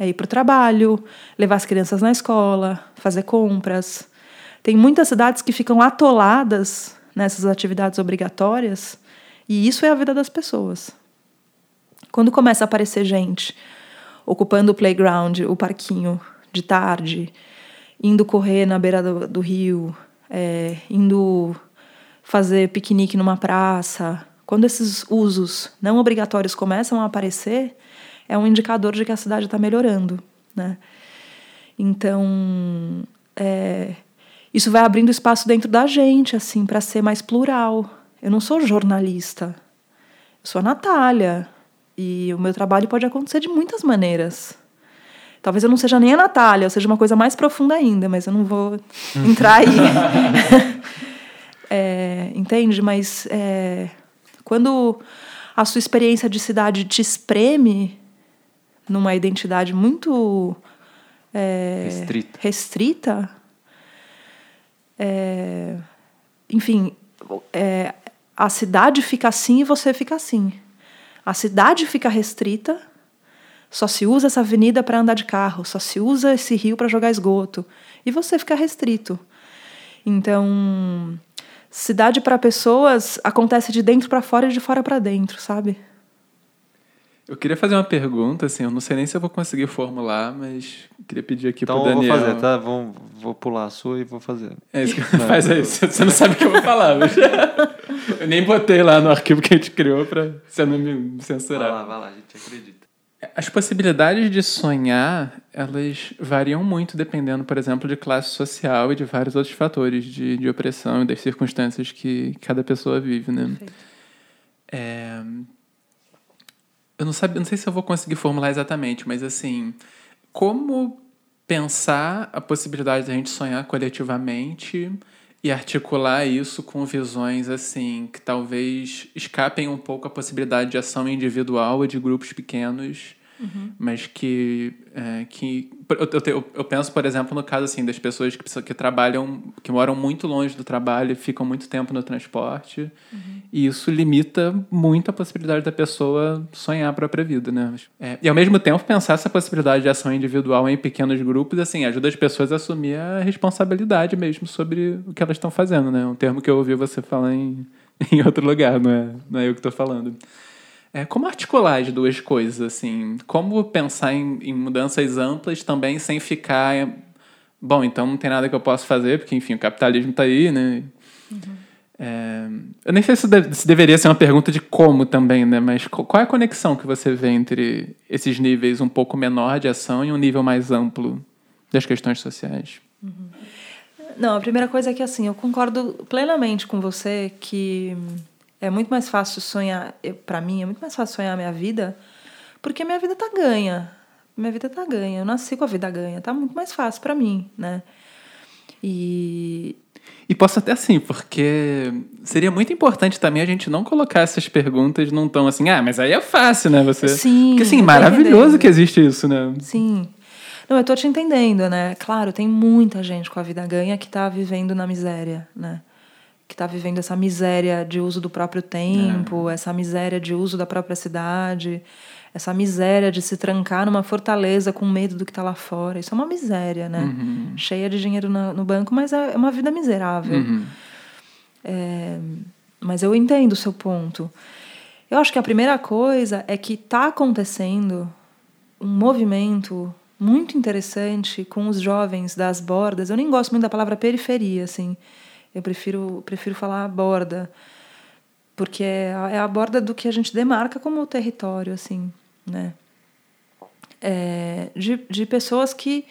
A: é ir para o trabalho, levar as crianças na escola, fazer compras. Tem muitas cidades que ficam atoladas nessas atividades obrigatórias e isso é a vida das pessoas. Quando começa a aparecer gente ocupando o playground, o parquinho de tarde, indo correr na beira do, do rio, é, indo fazer piquenique numa praça, quando esses usos não obrigatórios começam a aparecer, é um indicador de que a cidade está melhorando, né? Então, é, isso vai abrindo espaço dentro da gente, assim, para ser mais plural. Eu não sou jornalista, eu sou a Natália. E o meu trabalho pode acontecer de muitas maneiras. Talvez eu não seja nem a Natália, eu seja uma coisa mais profunda ainda, mas eu não vou entrar aí. [LAUGHS] é, entende? Mas é, quando a sua experiência de cidade te espreme, numa identidade muito é, restrita, restrita é, enfim, é, a cidade fica assim e você fica assim. A cidade fica restrita, só se usa essa avenida para andar de carro, só se usa esse rio para jogar esgoto, e você fica restrito. Então, cidade para pessoas acontece de dentro para fora e de fora para dentro, sabe?
F: Eu queria fazer uma pergunta, assim, eu não sei nem se eu vou conseguir formular, mas queria pedir aqui
E: então,
F: pro Daniel.
E: Então vou fazer, tá? Vou, vou pular a sua e vou fazer.
F: É isso que [LAUGHS] faz aí. Você não sabe o que eu vou falar, mas... [LAUGHS] Eu nem botei lá no arquivo que a gente criou pra você não me censurar.
E: Vai lá, vai lá, a gente acredita.
F: As possibilidades de sonhar, elas variam muito dependendo, por exemplo, de classe social e de vários outros fatores de, de opressão e das circunstâncias que cada pessoa vive, né? É, eu não, sabe, não sei se eu vou conseguir formular exatamente, mas assim, como pensar a possibilidade de a gente sonhar coletivamente e articular isso com visões assim que talvez escapem um pouco a possibilidade de ação individual ou de grupos pequenos Uhum. Mas que, é, que eu, eu, eu, penso, por exemplo, no caso assim das pessoas que, que trabalham, que moram muito longe do trabalho e ficam muito tempo no transporte. Uhum. E isso limita muito a possibilidade da pessoa sonhar a própria vida, né? É, e ao mesmo tempo pensar essa possibilidade de ação individual em pequenos grupos, assim, ajuda as pessoas a assumir a responsabilidade mesmo sobre o que elas estão fazendo, né? Um termo que eu ouvi você falar em, [LAUGHS] em outro lugar, não é, não é eu que estou falando. É, como articular as duas coisas, assim? Como pensar em, em, mudanças amplas também sem ficar... Bom, então não tem nada que eu possa fazer, porque, enfim, o capitalismo está aí, né? Uhum. É, eu nem sei se, deve, se, deveria ser uma pergunta de como também, né? Mas qual é a conexão que você vê entre esses níveis um pouco menor de ação e um nível mais amplo das questões sociais?
A: Uhum. Não, a primeira coisa é que, assim, eu concordo plenamente com você que é muito mais fácil sonhar, para mim, é muito mais fácil sonhar a minha vida, porque minha vida tá ganha. Minha vida tá ganha. Eu nasci com a vida ganha. Tá muito mais fácil para mim, né? E.
F: E posso até assim, porque seria muito importante também a gente não colocar essas perguntas num tom assim, ah, mas aí é fácil, né? Você...
A: Sim.
F: Porque assim, maravilhoso que existe isso, né?
A: Sim. Não, eu tô te entendendo, né? Claro, tem muita gente com a vida ganha que tá vivendo na miséria, né? Que está vivendo essa miséria de uso do próprio tempo, é. essa miséria de uso da própria cidade, essa miséria de se trancar numa fortaleza com medo do que está lá fora. Isso é uma miséria, né? Uhum. Cheia de dinheiro no, no, banco, mas é uma vida miserável. Uhum. É, mas eu entendo o seu ponto. Eu acho que a primeira coisa é que está acontecendo um movimento muito interessante com os jovens das bordas. Eu nem gosto muito da palavra periferia, assim eu prefiro, prefiro falar a borda, porque é a, é a borda do que a gente demarca como território, assim, né? É, de, de pessoas que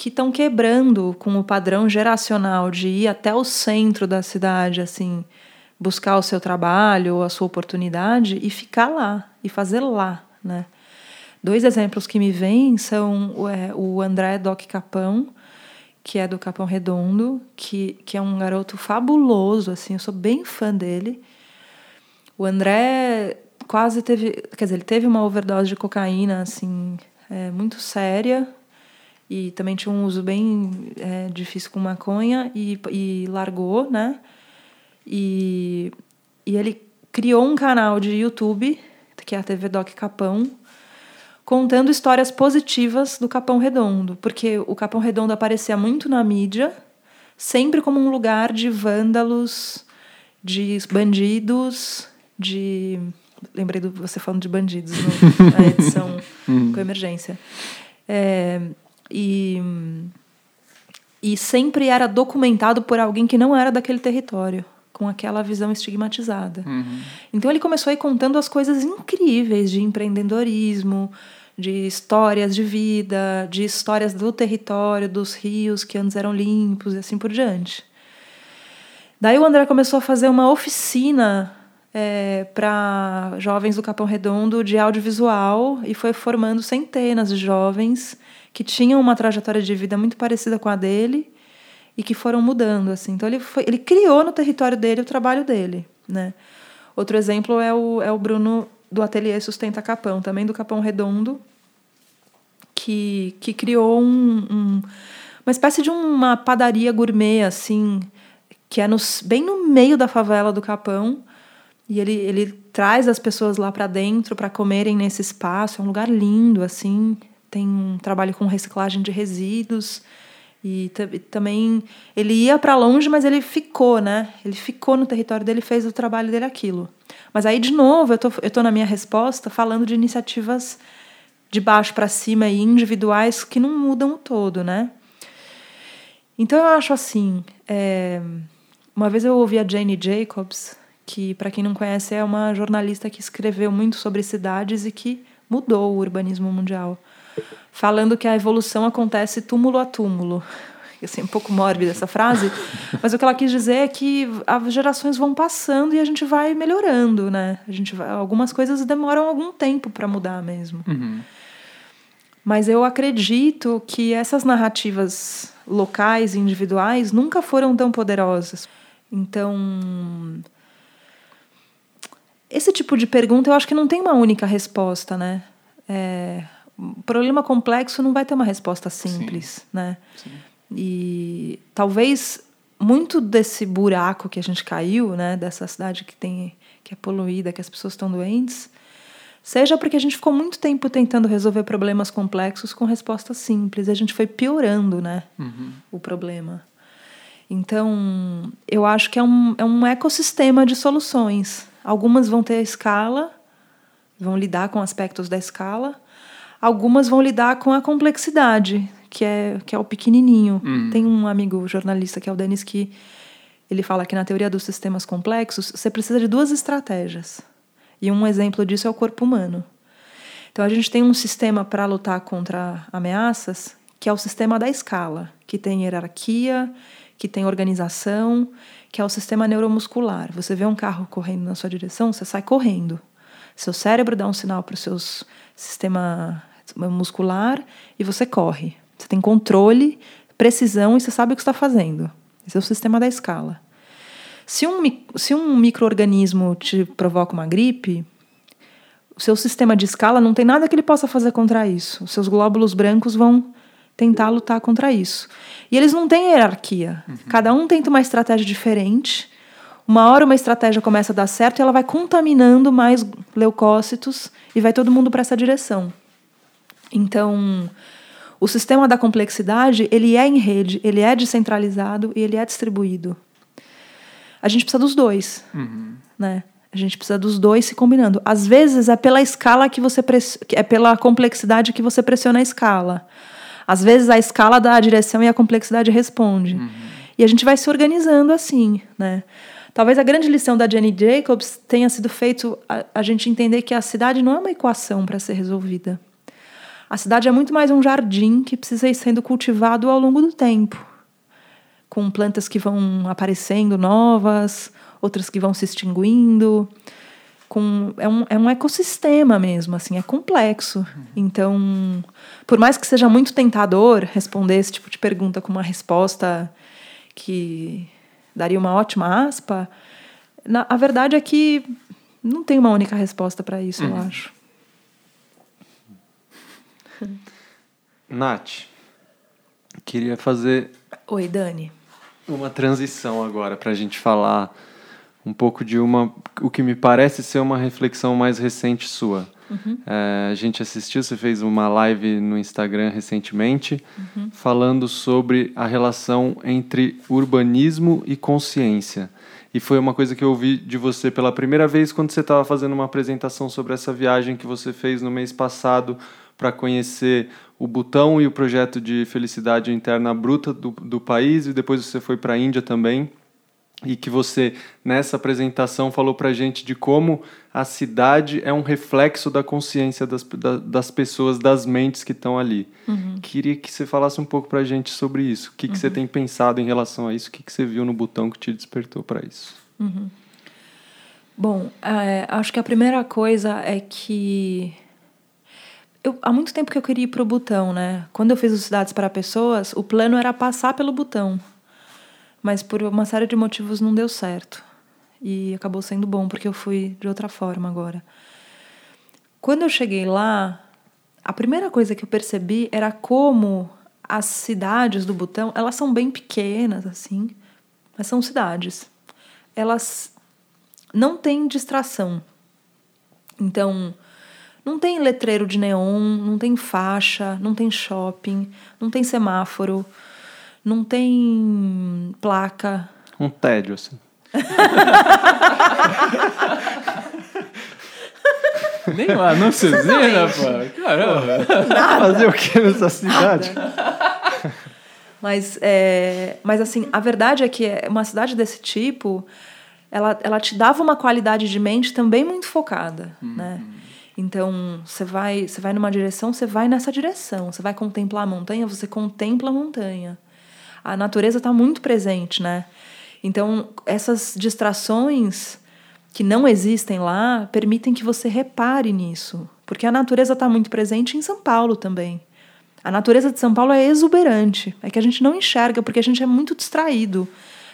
A: que estão quebrando com o padrão geracional de ir até o centro da cidade, assim, buscar o seu trabalho ou a sua oportunidade e ficar lá e fazer lá, né? Dois exemplos que me vêm são é, o André Doc Capão, que é do Capão Redondo, que, que é um garoto fabuloso, assim, eu sou bem fã dele. O André quase teve, quer dizer, ele teve uma overdose de cocaína, assim, é, muito séria, e também tinha um uso bem é, difícil com maconha, e, e largou, né? E, e ele criou um canal de YouTube, que é a TV Doc Capão, contando histórias positivas do Capão Redondo, porque o Capão Redondo aparecia muito na mídia, sempre como um lugar de vândalos, de bandidos, de. Lembrei de você falando de bandidos no, na [LAUGHS] edição uhum. com emergência. É, e, e sempre era documentado por alguém que não era daquele território com aquela visão estigmatizada. Uhum. Então ele começou a ir contando as coisas incríveis de empreendedorismo, de histórias de vida, de histórias do território, dos rios que antes eram limpos e assim por diante. Daí o André começou a fazer uma oficina é, para jovens do Capão Redondo de audiovisual e foi formando centenas de jovens que tinham uma trajetória de vida muito parecida com a dele e que foram mudando assim. Então ele foi, ele criou no território dele o trabalho dele, né? Outro exemplo é o, é o Bruno do Ateliê Sustenta Capão, também do Capão Redondo, que, que criou um, um, uma espécie de uma padaria gourmet, assim, que é no, bem no meio da favela do Capão. E ele, ele traz as pessoas lá para dentro para comerem nesse espaço. É um lugar lindo, assim. Tem um trabalho com reciclagem de resíduos. E também ele ia para longe, mas ele ficou, né? Ele ficou no território dele, fez o trabalho dele aquilo. Mas aí, de novo, eu tô, eu tô na minha resposta falando de iniciativas de baixo para cima e individuais que não mudam o todo, né? Então eu acho assim. É... Uma vez eu ouvi a Jane Jacobs, que, para quem não conhece, é uma jornalista que escreveu muito sobre cidades e que mudou o urbanismo mundial, falando que a evolução acontece túmulo a túmulo assim, um pouco mórbida essa frase, mas o que ela quis dizer é que as gerações vão passando e a gente vai melhorando, né? A gente vai, algumas coisas demoram algum tempo para mudar mesmo.
F: Uhum.
A: Mas eu acredito que essas narrativas locais e individuais nunca foram tão poderosas. Então, esse tipo de pergunta eu acho que não tem uma única resposta, né? É, problema complexo não vai ter uma resposta simples, Sim. né? Sim. E talvez muito desse buraco que a gente caiu, né, dessa cidade que tem que é poluída, que as pessoas estão doentes, seja porque a gente ficou muito tempo tentando resolver problemas complexos com respostas simples, e a gente foi piorando, né,
F: uhum.
A: o problema. Então, eu acho que é um, é um ecossistema de soluções. Algumas vão ter a escala, vão lidar com aspectos da escala, algumas vão lidar com a complexidade, que é, que é o pequenininho.
F: Uhum.
A: Tem um amigo jornalista que é o Denis que ele fala que na teoria dos sistemas complexos você precisa de duas estratégias. E um exemplo disso é o corpo humano. Então a gente tem um sistema para lutar contra ameaças que é o sistema da escala, que tem hierarquia, que tem organização, que é o sistema neuromuscular. Você vê um carro correndo na sua direção, você sai correndo. Seu cérebro dá um sinal para o seu sistema muscular e você corre. Você tem controle, precisão e você sabe o que está fazendo. Esse é o sistema da escala. Se um, se um microorganismo te provoca uma gripe, o seu sistema de escala não tem nada que ele possa fazer contra isso. Os seus glóbulos brancos vão tentar lutar contra isso. E eles não têm hierarquia. Uhum. Cada um tenta uma estratégia diferente. Uma hora uma estratégia começa a dar certo e ela vai contaminando mais leucócitos e vai todo mundo para essa direção. Então, o sistema da complexidade, ele é em rede, ele é descentralizado e ele é distribuído. A gente precisa dos dois,
F: uhum.
A: né? A gente precisa dos dois se combinando. Às vezes é pela escala que você é pela complexidade que você pressiona a escala. Às vezes a escala dá a direção e a complexidade responde.
F: Uhum.
A: E a gente vai se organizando assim, né? Talvez a grande lição da Jenny Jacobs tenha sido feito a, a gente entender que a cidade não é uma equação para ser resolvida. A cidade é muito mais um jardim que precisa ir sendo cultivado ao longo do tempo, com plantas que vão aparecendo novas, outras que vão se extinguindo. Com, é, um, é um ecossistema mesmo, assim, é complexo. Então, por mais que seja muito tentador responder esse tipo de pergunta com uma resposta que daria uma ótima aspa, na, a verdade é que não tem uma única resposta para isso, uhum. eu acho. [LAUGHS]
E: Nath, queria fazer.
A: Oi, Dani.
E: Uma transição agora para a gente falar um pouco de uma o que me parece ser uma reflexão mais recente sua.
A: Uhum.
E: É, a gente assistiu, você fez uma live no Instagram recentemente
A: uhum.
E: falando sobre a relação entre urbanismo e consciência. E foi uma coisa que eu ouvi de você pela primeira vez quando você estava fazendo uma apresentação sobre essa viagem que você fez no mês passado para conhecer o Butão e o projeto de felicidade interna bruta do, do país, e depois você foi para a Índia também, e que você, nessa apresentação, falou para a gente de como a cidade é um reflexo da consciência das, da, das pessoas, das mentes que estão ali.
A: Uhum.
E: Queria que você falasse um pouco para a gente sobre isso. O que, que você uhum. tem pensado em relação a isso? O que, que você viu no Butão que te despertou para isso?
A: Uhum. Bom, é, acho que a primeira coisa é que eu, há muito tempo que eu queria ir para o Butão, né? Quando eu fiz os Cidades para Pessoas, o plano era passar pelo Butão. Mas por uma série de motivos não deu certo. E acabou sendo bom, porque eu fui de outra forma agora. Quando eu cheguei lá, a primeira coisa que eu percebi era como as cidades do Butão, elas são bem pequenas, assim, mas são cidades. Elas não têm distração. Então, não tem letreiro de neon, não tem faixa, não tem shopping, não tem semáforo, não tem placa.
E: Um tédio, assim. [LAUGHS]
F: Nem um anúnciozinho, pô. Caramba.
E: Fazer o que nessa cidade? [LAUGHS]
A: Mas, é, mas assim, a verdade é que uma cidade desse tipo, ela, ela te dava uma qualidade de mente também muito focada, né? Então, você vai, você vai numa direção, você vai nessa direção. Você vai contemplar a montanha, você contempla a montanha. A natureza está muito presente, né? Então, essas distrações que não existem lá permitem que você repare nisso. Porque a natureza está muito presente em São Paulo também. A natureza de São Paulo é exuberante. É que a gente não enxerga porque a gente é muito distraído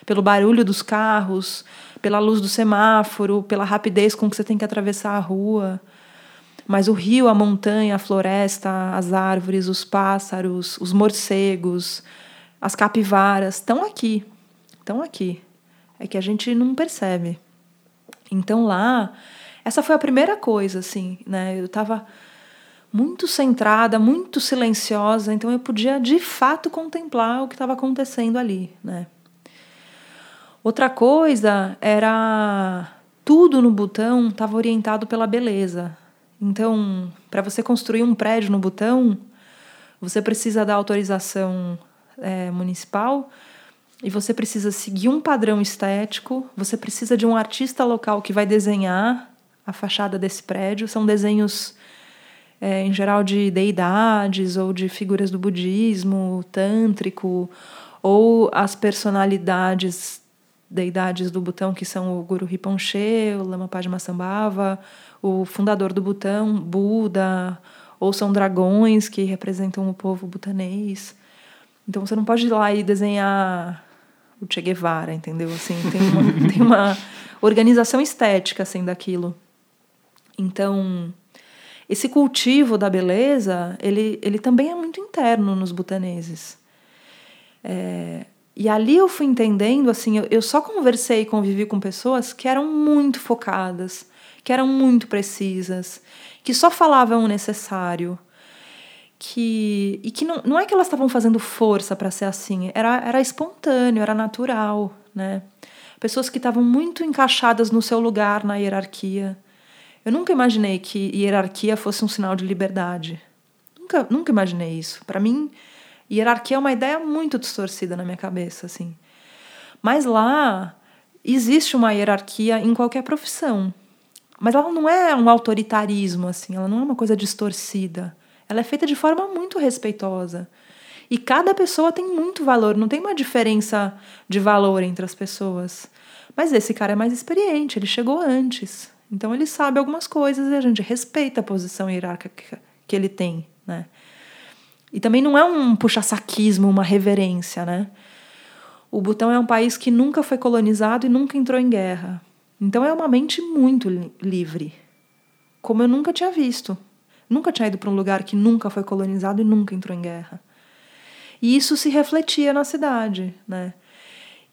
A: pelo barulho dos carros, pela luz do semáforo, pela rapidez com que você tem que atravessar a rua. Mas o rio, a montanha, a floresta, as árvores, os pássaros, os morcegos, as capivaras estão aqui. Estão aqui. É que a gente não percebe. Então lá, essa foi a primeira coisa, assim, né? Eu estava muito centrada, muito silenciosa, então eu podia de fato contemplar o que estava acontecendo ali, né? Outra coisa era tudo no Butão estava orientado pela beleza. Então, para você construir um prédio no Butão, você precisa da autorização é, municipal e você precisa seguir um padrão estético. Você precisa de um artista local que vai desenhar a fachada desse prédio. São desenhos, é, em geral, de deidades ou de figuras do budismo, tântrico, ou as personalidades deidades do Butão, que são o Guru Rinpoche, o Lama Padma Sambhava, o fundador do Butão, Buda, ou são dragões que representam o povo butanês. Então você não pode ir lá e desenhar o Che Guevara, entendeu? Assim, tem uma, [LAUGHS] tem uma organização estética assim daquilo. Então, esse cultivo da beleza, ele, ele também é muito interno nos butaneses. É, e ali eu fui entendendo, assim, eu, eu só conversei e convivi com pessoas que eram muito focadas, que eram muito precisas, que só falavam o necessário, que e que não, não é que elas estavam fazendo força para ser assim, era, era espontâneo, era natural, né? Pessoas que estavam muito encaixadas no seu lugar na hierarquia. Eu nunca imaginei que hierarquia fosse um sinal de liberdade. Nunca, nunca imaginei isso. Para mim, Hierarquia é uma ideia muito distorcida na minha cabeça, assim. Mas lá existe uma hierarquia em qualquer profissão. Mas ela não é um autoritarismo, assim, ela não é uma coisa distorcida. Ela é feita de forma muito respeitosa. E cada pessoa tem muito valor, não tem uma diferença de valor entre as pessoas. Mas esse cara é mais experiente, ele chegou antes. Então ele sabe algumas coisas e a gente respeita a posição hierárquica que ele tem, né? E também não é um puxa-saquismo, uma reverência, né? O Butão é um país que nunca foi colonizado e nunca entrou em guerra. Então é uma mente muito livre, como eu nunca tinha visto. Nunca tinha ido para um lugar que nunca foi colonizado e nunca entrou em guerra. E isso se refletia na cidade, né?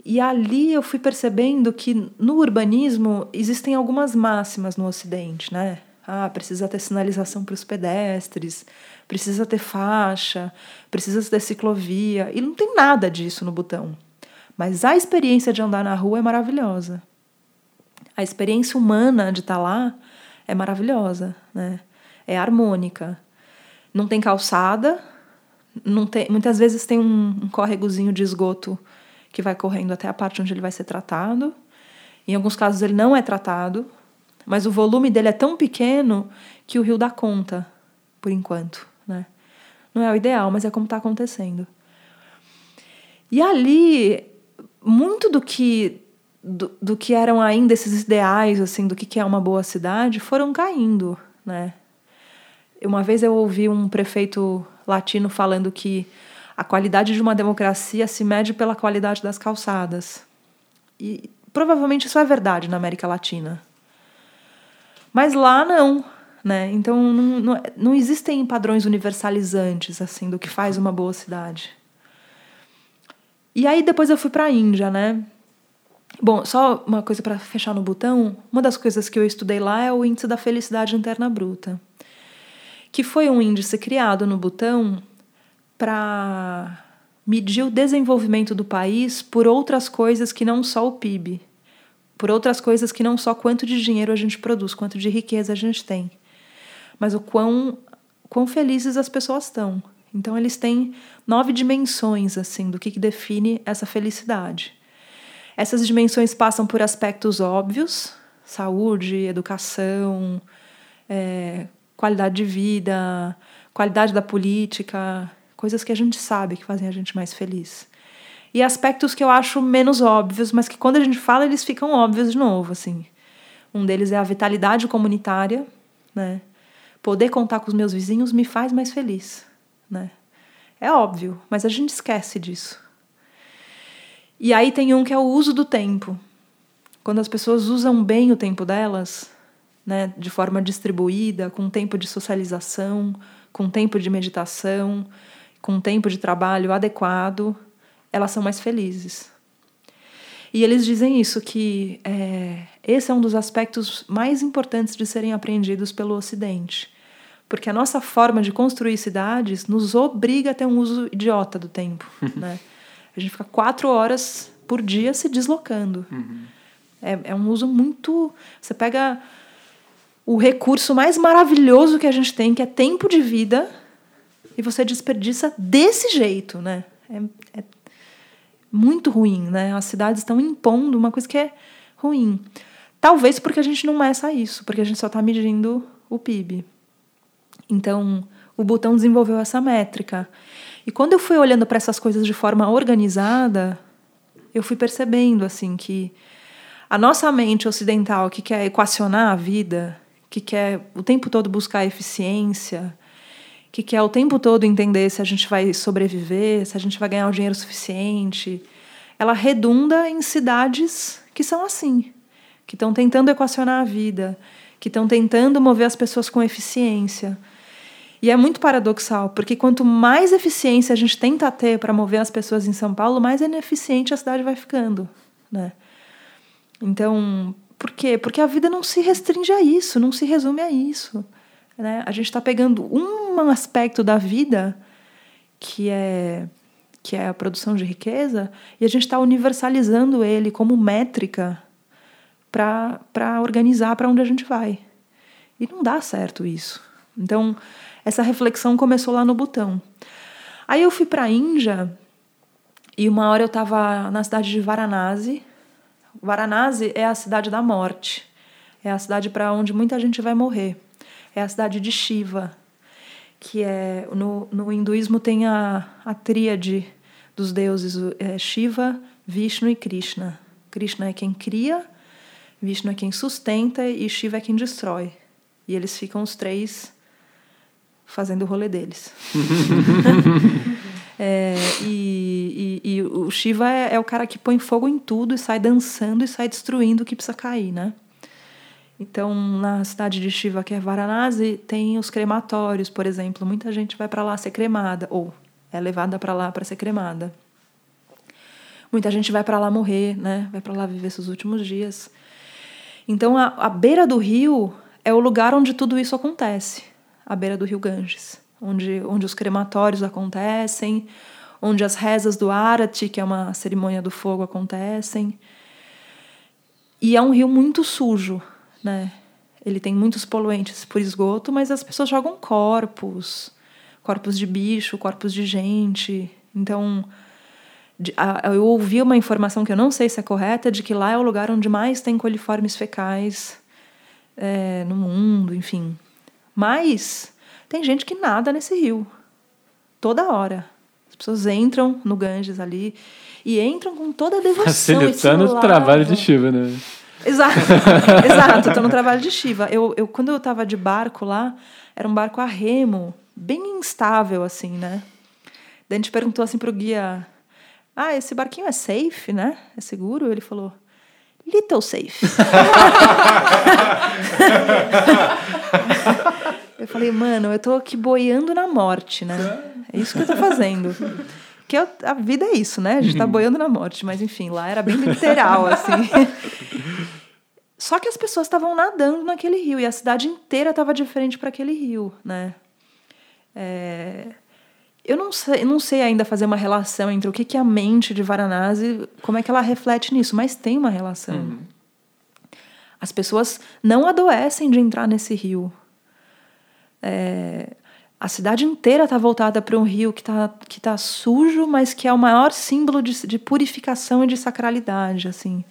A: E ali eu fui percebendo que no urbanismo existem algumas máximas no Ocidente, né? Ah, precisa ter sinalização para os pedestres, precisa ter faixa, precisa ter ciclovia. E não tem nada disso no Butão. Mas a experiência de andar na rua é maravilhosa. A experiência humana de estar tá lá é maravilhosa, né? É harmônica. Não tem calçada, não tem, muitas vezes tem um, um córregozinho de esgoto que vai correndo até a parte onde ele vai ser tratado. Em alguns casos ele não é tratado, mas o volume dele é tão pequeno que o rio dá conta, por enquanto. Né? Não é o ideal, mas é como está acontecendo. E ali, muito do que do, do, que eram ainda esses ideais assim do que, que é uma boa cidade foram caindo, né? Uma vez eu ouvi um prefeito latino falando que a qualidade de uma democracia se mede pela qualidade das calçadas. E provavelmente isso é verdade na América Latina, mas lá não, né? Então não, não, não existem padrões universalizantes assim do que faz uma boa cidade. E aí depois eu fui para a Índia, né? Bom, só uma coisa para fechar no botão. Uma das coisas que eu estudei lá é o índice da felicidade interna bruta, que foi um índice criado no Butão para medir o desenvolvimento do país por outras coisas que não só o PIB por outras coisas que não só quanto de dinheiro a gente produz, quanto de riqueza a gente tem. mas o quão, quão felizes as pessoas estão. Então eles têm nove dimensões assim do que, que define essa felicidade. Essas dimensões passam por aspectos óbvios, saúde, educação, é, qualidade de vida, qualidade da política, coisas que a gente sabe que fazem a gente mais feliz. E aspectos que eu acho menos óbvios, mas que quando a gente fala eles ficam óbvios de novo, assim. Um deles é a vitalidade comunitária, né? Poder contar com os meus vizinhos me faz mais feliz, né? É óbvio, mas a gente esquece disso. E aí tem um que é o uso do tempo. Quando as pessoas usam bem o tempo delas, né, de forma distribuída, com tempo de socialização, com tempo de meditação, com tempo de trabalho adequado, elas são mais felizes. E eles dizem isso, que é, esse é um dos aspectos mais importantes de serem aprendidos pelo Ocidente. Porque a nossa forma de construir cidades nos obriga a ter um uso idiota do tempo. [LAUGHS] né? A gente fica quatro horas por dia se deslocando. Uhum. É, é um uso muito. Você pega o recurso mais maravilhoso que a gente tem, que é tempo de vida, e você desperdiça desse jeito, né? É, é muito ruim, né? As cidades estão impondo uma coisa que é ruim. Talvez porque a gente não meça isso, porque a gente só está medindo o PIB. Então, o Butão desenvolveu essa métrica. E quando eu fui olhando para essas coisas de forma organizada, eu fui percebendo assim que a nossa mente ocidental que quer equacionar a vida, que quer o tempo todo buscar eficiência, que quer o tempo todo entender se a gente vai sobreviver, se a gente vai ganhar o dinheiro suficiente, ela redunda em cidades que são assim, que estão tentando equacionar a vida, que estão tentando mover as pessoas com eficiência. E é muito paradoxal, porque quanto mais eficiência a gente tenta ter para mover as pessoas em São Paulo, mais ineficiente a cidade vai ficando, né? Então, por quê? Porque a vida não se restringe a isso, não se resume a isso. Né? A gente está pegando um aspecto da vida, que é, que é a produção de riqueza, e a gente está universalizando ele como métrica para organizar para onde a gente vai. E não dá certo isso. Então, essa reflexão começou lá no Butão. Aí eu fui para a Índia e uma hora eu estava na cidade de Varanasi. Varanasi é a cidade da morte. É a cidade para onde muita gente vai morrer é a cidade de Shiva, que é no, no hinduísmo tem a, a tríade dos deuses é Shiva, Vishnu e Krishna. Krishna é quem cria, Vishnu é quem sustenta e Shiva é quem destrói. E eles ficam os três fazendo o rolê deles. [LAUGHS] é, e, e, e, o Shiva é, é, o cara que põe fogo em tudo e sai dançando e sai destruindo o que precisa cair, né? Então, na cidade de Shiva, que é Varanasi, tem os crematórios, por exemplo. Muita gente vai para lá ser cremada, ou é levada para lá para ser cremada. Muita gente vai para lá morrer, né? Vai para lá viver seus últimos dias. Então, a, a beira do rio é o lugar onde tudo isso acontece a beira do rio Ganges, onde, onde os crematórios acontecem, onde as rezas do Arati, que é uma cerimônia do fogo, acontecem. E é um rio muito sujo, né? Ele tem muitos poluentes por esgoto, mas as pessoas jogam corpos, corpos de bicho, corpos de gente. Então, eu ouvi uma informação que eu não sei se é correta, de que lá é o lugar onde mais tem coliformes fecais é, no mundo, enfim. Mas tem gente que nada nesse rio, toda hora. As pessoas entram no Ganges ali e entram com toda a devoção.
F: Facilitando o trabalho de Shiva, né?
A: Exato, [LAUGHS] exato. Estou no trabalho de Shiva. Eu, eu, quando eu estava de barco lá, era um barco a remo, bem instável, assim, né? Daí a gente perguntou assim pro guia: Ah, esse barquinho é safe, né? É seguro? Ele falou: Little safe. [LAUGHS] [LAUGHS] eu falei, mano, eu tô aqui boiando na morte, né? É isso que eu tô fazendo. Que eu, a vida é isso, né? A gente tá boiando na morte, mas enfim, lá era bem literal, assim. [LAUGHS] Só que as pessoas estavam nadando naquele rio e a cidade inteira estava diferente para aquele rio, né? É... Eu não sei, não sei ainda fazer uma relação entre o que, que a mente de Varanasi, como é que ela reflete nisso, mas tem uma relação. Uhum. As pessoas não adoecem de entrar nesse rio. É, a cidade inteira está voltada para um rio que está que tá sujo, mas que é o maior símbolo de, de purificação e de sacralidade. assim.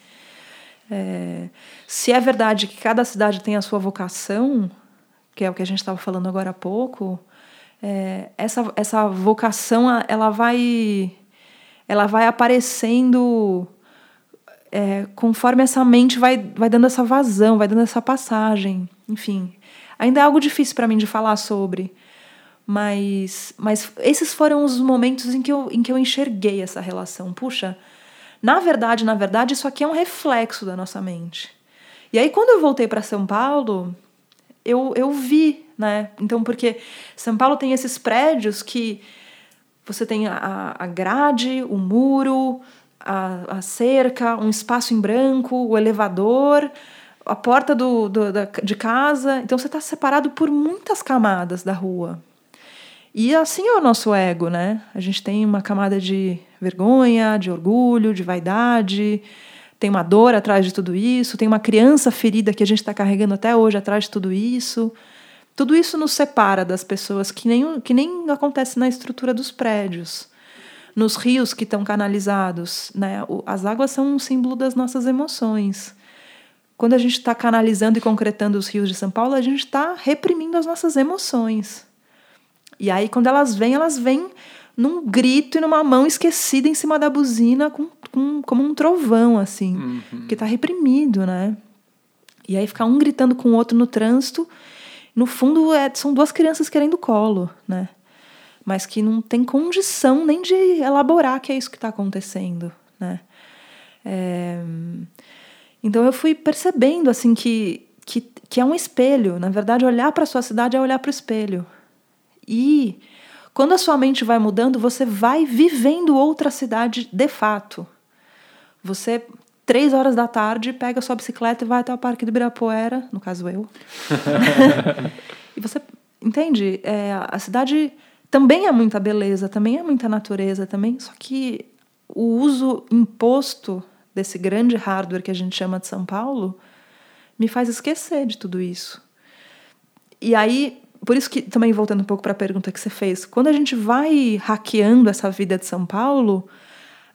A: É, se é verdade que cada cidade tem a sua vocação, que é o que a gente estava falando agora há pouco, é, essa, essa vocação ela vai ela vai aparecendo é, conforme essa mente vai, vai dando essa vazão, vai dando essa passagem. Enfim, ainda é algo difícil para mim de falar sobre. Mas, mas esses foram os momentos em que, eu, em que eu enxerguei essa relação. Puxa, na verdade, na verdade, isso aqui é um reflexo da nossa mente. E aí, quando eu voltei para São Paulo, eu, eu vi, né? Então, porque São Paulo tem esses prédios que você tem a, a grade, o muro, a, a cerca, um espaço em branco, o elevador, a porta do, do da, de casa. Então você está separado por muitas camadas da rua. E assim é o nosso ego, né? A gente tem uma camada de vergonha, de orgulho, de vaidade, tem uma dor atrás de tudo isso, tem uma criança ferida que a gente está carregando até hoje atrás de tudo isso. Tudo isso nos separa das pessoas, que nem, que nem acontece na estrutura dos prédios. Nos rios que estão canalizados, né? as águas são um símbolo das nossas emoções. Quando a gente está canalizando e concretando os rios de São Paulo, a gente está reprimindo as nossas emoções. E aí, quando elas vêm, elas vêm num grito e numa mão esquecida em cima da buzina, com, com, como um trovão, assim, uhum. que está reprimido, né? E aí ficar um gritando com o outro no trânsito no fundo, é, são duas crianças querendo colo, né? Mas que não tem condição nem de elaborar que é isso que está acontecendo, né? É... Então eu fui percebendo assim que, que, que é um espelho. Na verdade, olhar para a sua cidade é olhar para o espelho. E quando a sua mente vai mudando, você vai vivendo outra cidade de fato. Você três horas da tarde, pega a sua bicicleta e vai até o Parque do Ibirapuera, no caso eu. [LAUGHS] e você entende? É, a cidade também é muita beleza, também é muita natureza, também. Só que o uso imposto desse grande hardware que a gente chama de São Paulo me faz esquecer de tudo isso. E aí, por isso que também voltando um pouco para a pergunta que você fez, quando a gente vai hackeando essa vida de São Paulo,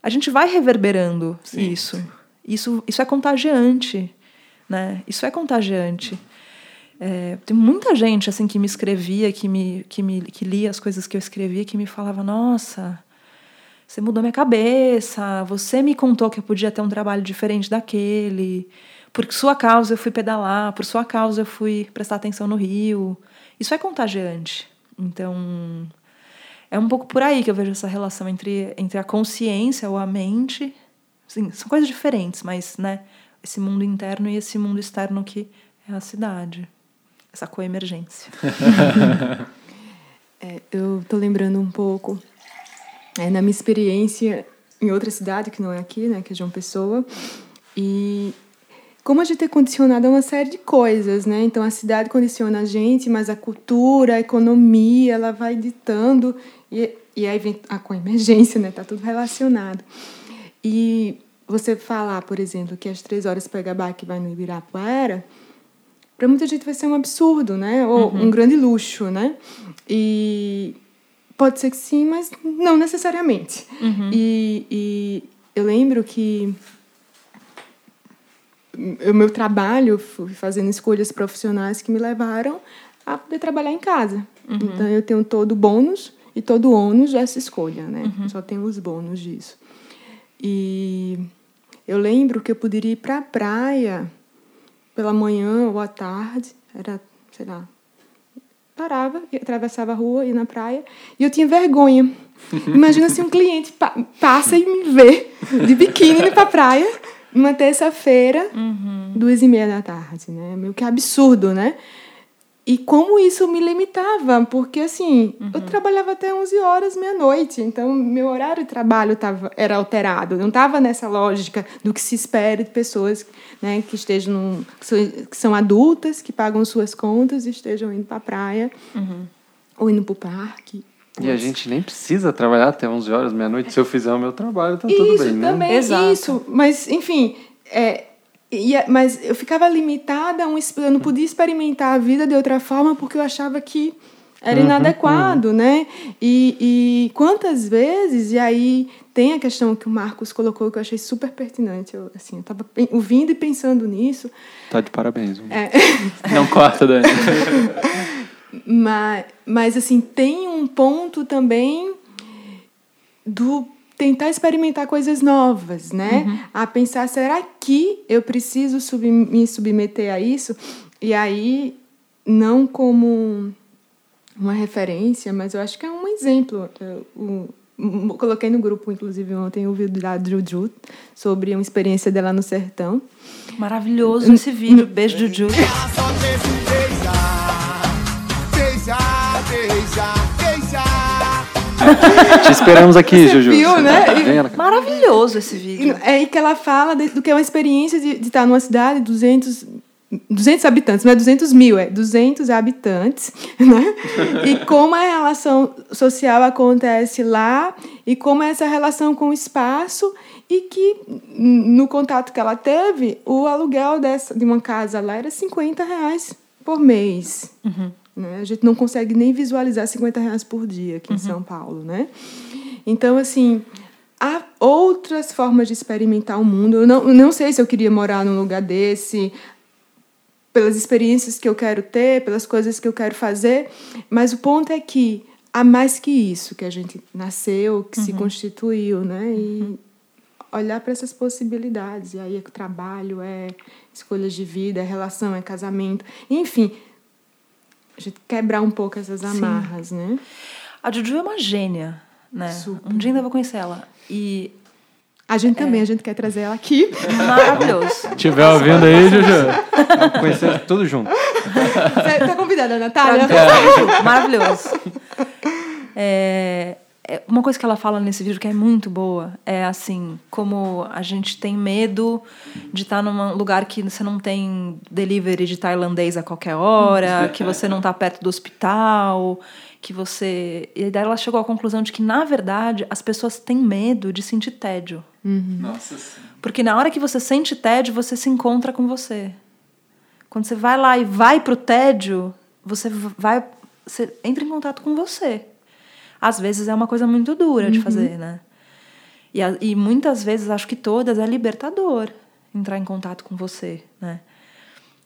A: a gente vai reverberando sim, isso. Sim. Isso, isso é contagiante, né? Isso é contagiante. É, tem muita gente assim que me escrevia, que me, que me que lia as coisas que eu escrevia, que me falava: Nossa, você mudou minha cabeça. Você me contou que eu podia ter um trabalho diferente daquele. Por sua causa eu fui pedalar. Por sua causa eu fui prestar atenção no rio. Isso é contagiante. Então é um pouco por aí que eu vejo essa relação entre, entre a consciência ou a mente Sim, são coisas diferentes, mas, né? Esse mundo interno e esse mundo externo que é a cidade. Essa coemergência. [LAUGHS] [LAUGHS]
D: é, eu tô lembrando um pouco, é, na minha experiência em outra cidade, que não é aqui, né? Que é João Pessoa. E como a gente é condicionado a uma série de coisas, né? Então a cidade condiciona a gente, mas a cultura, a economia, ela vai ditando e, e aí vem a coemergência, né? Tá tudo relacionado. E você falar, por exemplo, que às três horas pega que vai no Ibirapuera, para muita gente vai ser um absurdo, né? Ou uhum. um grande luxo, né? E pode ser que sim, mas não necessariamente. Uhum. E, e eu lembro que o meu trabalho fui fazendo escolhas profissionais que me levaram a poder trabalhar em casa. Uhum. Então eu tenho todo o bônus e todo o ônus dessa escolha, né? Uhum. Só tenho os bônus disso. E eu lembro que eu poderia ir para a praia pela manhã ou à tarde, era, sei lá, parava, atravessava a rua, ia na praia, e eu tinha vergonha. [LAUGHS] Imagina se um cliente pa passa e me vê de biquíni para a praia numa terça-feira, uhum. duas e meia da tarde, né? Meio que absurdo, né? E como isso me limitava, porque assim, uhum. eu trabalhava até 11 horas, meia-noite, então meu horário de trabalho tava, era alterado, não estava nessa lógica do que se espera de pessoas né, que estejam, num, que, são, que são adultas, que pagam suas contas e estejam indo para a praia uhum. ou indo para o parque.
E: E a gente nem precisa trabalhar até 11 horas, meia-noite. Se eu fizer o meu trabalho, tá tudo bem,
D: né? Também, Exato. Isso, mas enfim, é, E, mas eu ficava limitada, a um, eu não podia experimentar a vida de outra forma porque eu achava que era uhum, inadequado, uhum. né? E, e quantas vezes, e aí tem a questão que o Marcos colocou que eu achei super pertinente. Eu, assim, eu estava ouvindo e pensando nisso.
E: Tá de parabéns.
F: É. [LAUGHS] Não corta, Dani. [LAUGHS]
D: mas, mas, assim, tem um ponto também do tentar experimentar coisas novas, né? Uhum. A pensar, será que eu preciso sub, me submeter a isso? E aí, não como uma referência, mas eu acho que é um exemplo. Eu, coloquei no grupo, inclusive, ontem o vídeo da Juju sobre uma experiência dela no sertão.
A: Maravilhoso esse vídeo. Beijo, Juju. [LAUGHS]
E: Te esperamos aqui, Você Juju.
D: Viu, né?
A: Tá Maravilhoso esse vídeo.
D: É aí que ela fala do que é uma experiência de, de estar numa cidade de 200 200 habitantes, não é 200 mil, é 200 habitantes, [LAUGHS] né? e como a relação social acontece lá e como é essa relação com o espaço e que no contato que ela teve, o aluguel dessa, de uma casa lá era 50 reais por mês. Uhum. Né? A gente não consegue nem visualizar 50 reais por dia aqui uhum. em São Paulo, né? Então, assim, há outras formas de experimentar o mundo. Eu não, não sei se eu queria morar num lugar desse pelas experiências que eu quero ter, pelas coisas que eu quero fazer, mas o ponto é que há mais que isso que a gente nasceu, que uhum. se constituiu, né? E uhum. olhar para essas possibilidades. E aí é trabalho, é escolhas de vida, é relação, é casamento, enfim, a gente quebrar um pouco essas amarras, Sim. né?
A: A Juju é uma gênia, né? Super. Um dia ainda vou conhecer ela. E
D: a gente também, é. a gente quer trazer ela aqui. [LAUGHS]
A: Maravilhoso.
E: Se tiver ouvindo aí, Juju. Conhecer tudo junto.
D: Você tá convidada, Natália?
A: É. Maravilhoso. É, uma coisa que ela fala nesse vídeo que é muito boa é assim, como a gente tem medo de estar num lugar que você não tem delivery de tailandês a qualquer hora, que você não está perto do hospital que você. E daí ela chegou à conclusão de que, na verdade, as pessoas têm medo de sentir tédio.
F: Uhum. Nossa sim.
A: Porque na hora que você sente tédio, você se encontra com você. Quando você vai lá e vai pro tédio, você vai. Você entra em contato com você. Às vezes é uma coisa muito dura uhum. de fazer, né? E, e muitas vezes, acho que todas, é libertador entrar em contato com você, né?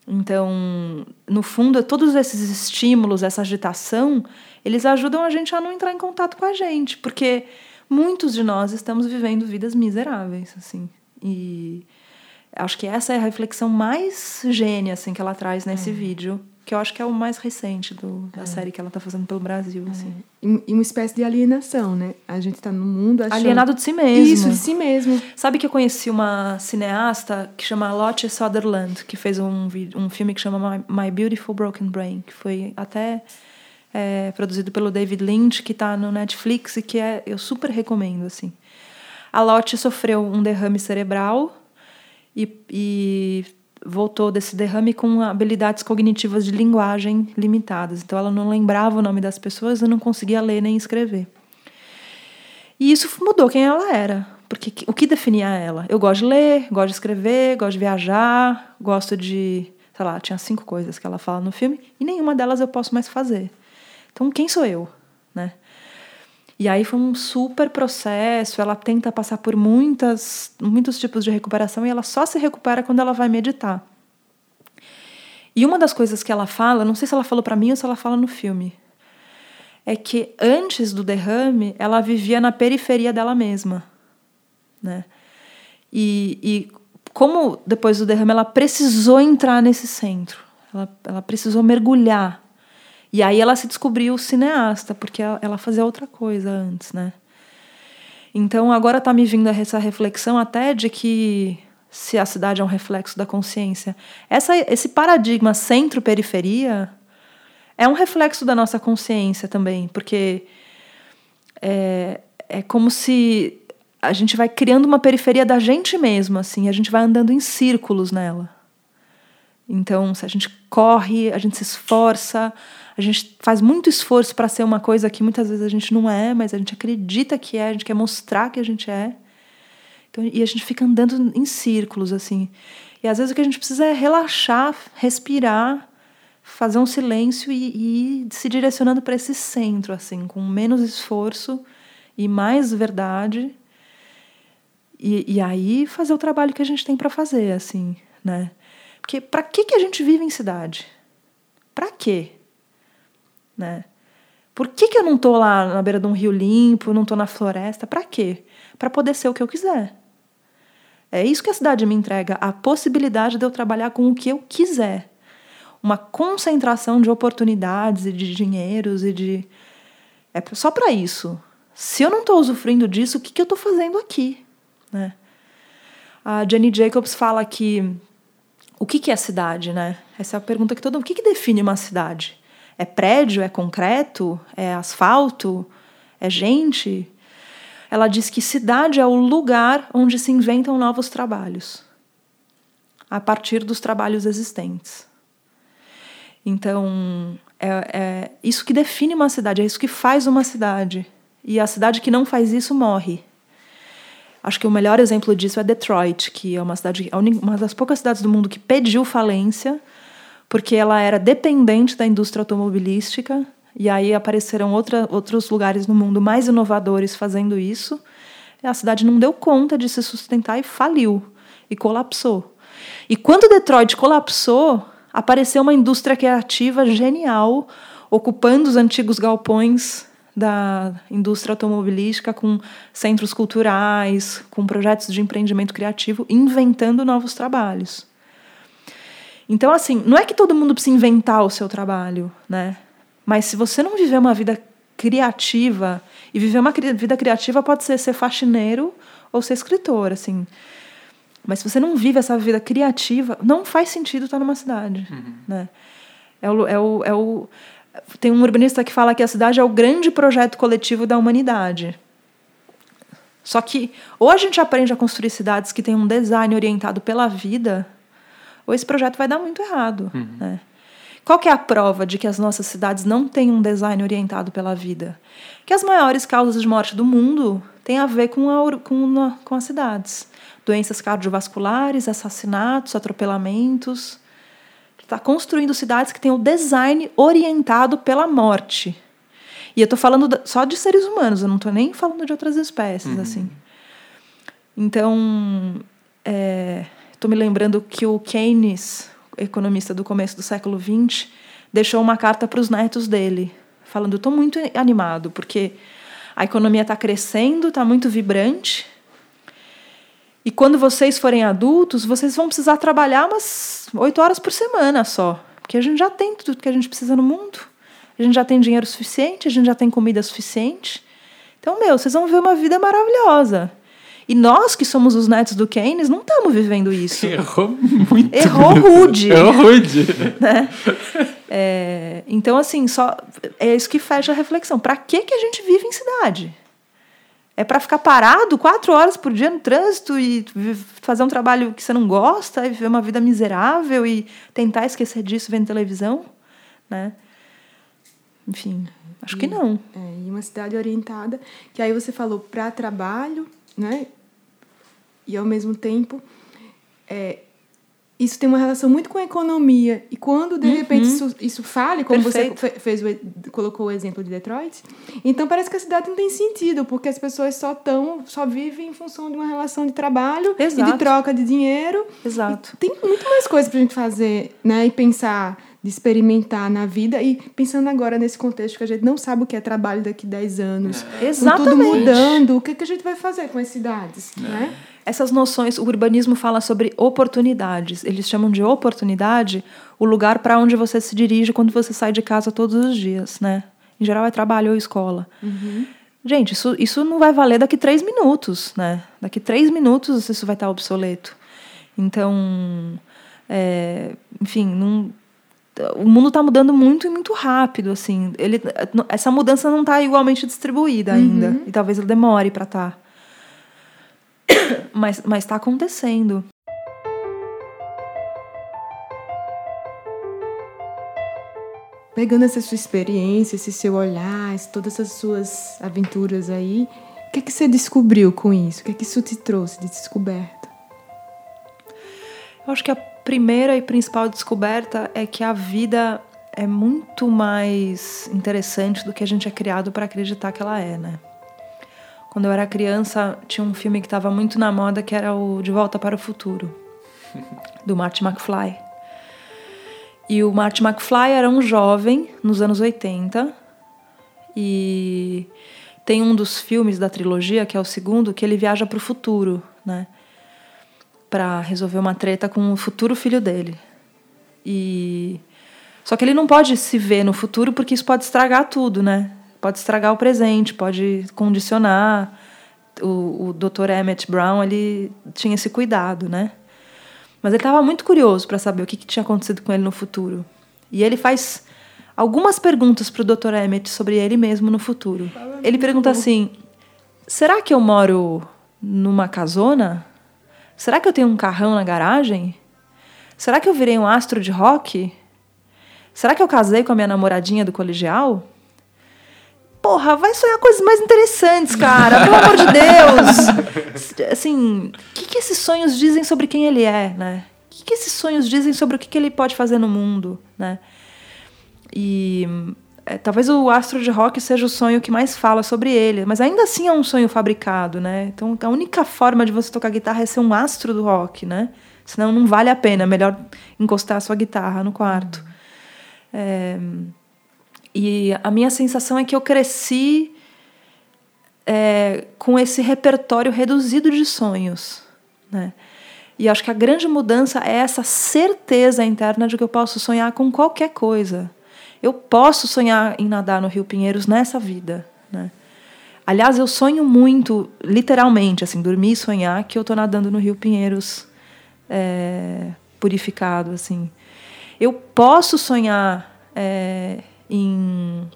A: Então, no fundo, todos esses estímulos, essa agitação, eles ajudam a gente a não entrar em contato com a gente, porque muitos de nós estamos vivendo vidas miseráveis, assim. E acho que essa é a reflexão mais gênia assim que ela traz nesse é. vídeo que eu acho que é o mais recente do, da é. série que ela está fazendo pelo Brasil. É. Assim.
D: E, uma espécie de alienação, né? A gente está no mundo achando...
A: Alienado de si mesmo.
D: Isso, de si mesmo.
A: Sabe que eu conheci uma cineasta que chama Lotte Sutherland, que fez um, um filme que chama My, My Beautiful Broken Brain, que foi até é, produzido pelo David Lynch, que está no Netflix e que é, eu super recomendo, assim. A Lotte sofreu um derrame cerebral e, e voltou desse derrame com habilidades cognitivas de linguagem limitadas. Então ela não lembrava o nome das pessoas e não conseguia ler nem escrever. E isso mudou quem ela era. Porque o que definia ela? Eu gosto de ler, gosto de escrever, gosto de viajar, gosto de. Sei lá, tinha cinco coisas que ela fala no filme e nenhuma delas eu posso mais fazer. Então, quem sou eu? Né? E aí foi um super processo. Ela tenta passar por muitas, muitos tipos de recuperação e ela só se recupera quando ela vai meditar. E uma das coisas que ela fala, não sei se ela falou para mim ou se ela fala no filme, é que antes do derrame ela vivia na periferia dela mesma, né? E, e como depois do derrame ela precisou entrar nesse centro, ela, ela precisou mergulhar e aí ela se descobriu cineasta, porque ela fazia outra coisa antes, né? Então agora está me vindo essa reflexão até de que se a cidade é um reflexo da consciência, essa, esse paradigma centro-periferia é um reflexo da nossa consciência também, porque é, é como se a gente vai criando uma periferia da gente mesmo, assim, a gente vai andando em círculos nela. Então, se a gente corre, a gente se esforça, a gente faz muito esforço para ser uma coisa que muitas vezes a gente não é, mas a gente acredita que é, a gente quer mostrar que a gente é. Então, e a gente fica andando em círculos, assim. E às vezes o que a gente precisa é relaxar, respirar, fazer um silêncio e, e se direcionando para esse centro, assim, com menos esforço e mais verdade. E, e aí fazer o trabalho que a gente tem para fazer, assim, né? Porque para que, que a gente vive em cidade? Para quê? Né? Por que, que eu não estou lá na beira de um rio limpo, não estou na floresta? Para quê? Para poder ser o que eu quiser. É isso que a cidade me entrega, a possibilidade de eu trabalhar com o que eu quiser. Uma concentração de oportunidades e de dinheiros e de. É só para isso. Se eu não estou usufruindo disso, o que, que eu estou fazendo aqui? Né? A Jenny Jacobs fala que o que, que é cidade, né? Essa é a pergunta que todo mundo. O que, que define uma cidade? É prédio? É concreto? É asfalto? É gente? Ela diz que cidade é o lugar onde se inventam novos trabalhos, a partir dos trabalhos existentes. Então, é, é isso que define uma cidade, é isso que faz uma cidade. E a cidade que não faz isso morre. Acho que o melhor exemplo disso é Detroit, que é uma cidade, uma das poucas cidades do mundo que pediu falência, porque ela era dependente da indústria automobilística, e aí apareceram outra, outros lugares no mundo mais inovadores fazendo isso. A cidade não deu conta de se sustentar e faliu, e colapsou. E quando Detroit colapsou, apareceu uma indústria criativa genial, ocupando os antigos galpões da indústria automobilística com centros culturais, com projetos de empreendimento criativo, inventando novos trabalhos. Então, assim, não é que todo mundo precisa inventar o seu trabalho, né? Mas se você não viver uma vida criativa, e viver uma vida criativa pode ser ser faxineiro ou ser escritor, assim. Mas se você não vive essa vida criativa, não faz sentido estar numa cidade, uhum. né? É o, é o, é o tem um urbanista que fala que a cidade é o grande projeto coletivo da humanidade. Só que ou a gente aprende a construir cidades que têm um design orientado pela vida, ou esse projeto vai dar muito errado. Uhum. Né? Qual que é a prova de que as nossas cidades não têm um design orientado pela vida? Que as maiores causas de morte do mundo têm a ver com, a, com, com as cidades. Doenças cardiovasculares, assassinatos, atropelamentos está construindo cidades que têm o design orientado pela morte. E eu estou falando só de seres humanos, eu não estou nem falando de outras espécies, uhum. assim. Então, estou me lembrando que o Keynes, economista do começo do século XX, deixou uma carta para os netos dele, falando: estou muito animado, porque a economia está crescendo, está muito vibrante, e quando vocês forem adultos, vocês vão precisar trabalhar umas oito horas por semana só. Porque a gente já tem tudo que a gente precisa no mundo. A gente já tem dinheiro suficiente, a gente já tem comida suficiente. Então, meu, vocês vão ver uma vida maravilhosa. E nós, que somos os netos do Keynes, não estamos vivendo isso. [LAUGHS]
F: Errou muito.
A: Errou rude. [LAUGHS]
F: Errou rude. [LAUGHS]
A: né? É, então, assim, só é isso que fecha a reflexão. Para que, que a gente vive em cidade? É para ficar parado quatro horas por dia no trânsito e fazer um trabalho que você não gosta e viver uma vida miserável e tentar esquecer disso vendo televisão, né? Enfim, acho
D: e,
A: que não.
D: É, e uma cidade orientada, que aí você falou para trabalho, né? E ao mesmo tempo é, isso tem uma relação muito com a economia. E quando, de uhum. repente, isso, isso fale, como Perfeito. você fez, colocou o exemplo de Detroit, então parece que a cidade não tem sentido, porque as pessoas só estão, só vivem em função de uma relação de trabalho Exato. e de troca de dinheiro.
A: Exato.
D: E tem muito mais coisas para a gente fazer, né? E pensar, de experimentar na vida. E pensando agora nesse contexto que a gente não sabe o que é trabalho daqui a 10 anos.
A: É. Exatamente. tudo
D: mudando, o que, que a gente vai fazer com as cidades, é. né?
A: Essas noções, o urbanismo fala sobre oportunidades. Eles chamam de oportunidade o lugar para onde você se dirige quando você sai de casa todos os dias, né? Em geral é trabalho ou escola.
D: Uhum.
A: Gente, isso, isso não vai valer daqui três minutos, né? Daqui três minutos isso vai estar obsoleto. Então, é, enfim, não, o mundo está mudando muito e muito rápido, assim. Ele, essa mudança não está igualmente distribuída ainda. Uhum. E talvez ela demore para estar. Tá mas mas está acontecendo.
D: Pegando essa sua experiência, esse seu olhar, todas essas suas aventuras aí, o que, que você descobriu com isso? O que, que isso te trouxe de descoberta?
A: Eu acho que a primeira e principal descoberta é que a vida é muito mais interessante do que a gente é criado para acreditar que ela é, né? Quando eu era criança, tinha um filme que estava muito na moda que era o De Volta para o Futuro, [LAUGHS] do Marty McFly. E o Marty McFly era um jovem nos anos 80 e tem um dos filmes da trilogia, que é o segundo, que ele viaja para o futuro, né? Para resolver uma treta com o futuro filho dele. E só que ele não pode se ver no futuro porque isso pode estragar tudo, né? Pode estragar o presente, pode condicionar. O, o Dr. Emmett Brown ele tinha esse cuidado, né? Mas ele estava muito curioso para saber o que, que tinha acontecido com ele no futuro. E ele faz algumas perguntas para o Dr. Emmett sobre ele mesmo no futuro. Ele pergunta assim: será que eu moro numa casona? Será que eu tenho um carrão na garagem? Será que eu virei um astro de rock? Será que eu casei com a minha namoradinha do colegial? Porra, vai sonhar coisas mais interessantes, cara. Pelo amor de Deus. [LAUGHS] Assim, o que, que esses sonhos dizem sobre quem ele é, né? O que, que esses sonhos dizem sobre o que, que ele pode fazer no mundo, né? E é, talvez o astro de rock seja o sonho que mais fala sobre ele, mas ainda assim é um sonho fabricado, né? Então a única forma de você tocar guitarra é ser um astro do rock, né? Senão não vale a pena, é melhor encostar a sua guitarra no quarto. É, e a minha sensação é que eu cresci é, com esse repertório reduzido de sonhos, né? E acho que a grande mudança é essa certeza interna de que eu posso sonhar com qualquer coisa. Eu posso sonhar em nadar no Rio Pinheiros nessa vida, né? Aliás, eu sonho muito, literalmente, assim, dormir e sonhar que eu estou nadando no Rio Pinheiros é, purificado, assim. Eu posso sonhar é, em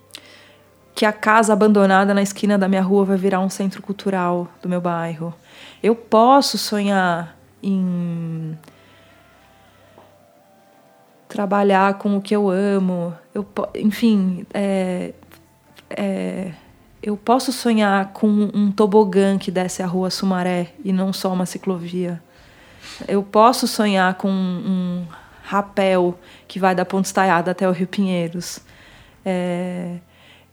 A: que a casa abandonada na esquina da minha rua vai virar um centro cultural do meu bairro. Eu posso sonhar em trabalhar com o que eu amo. Eu, enfim, é, é, eu posso sonhar com um tobogã que desce a rua Sumaré e não só uma ciclovia. Eu posso sonhar com um rapel que vai da Ponte Estaiada até o Rio Pinheiros. É,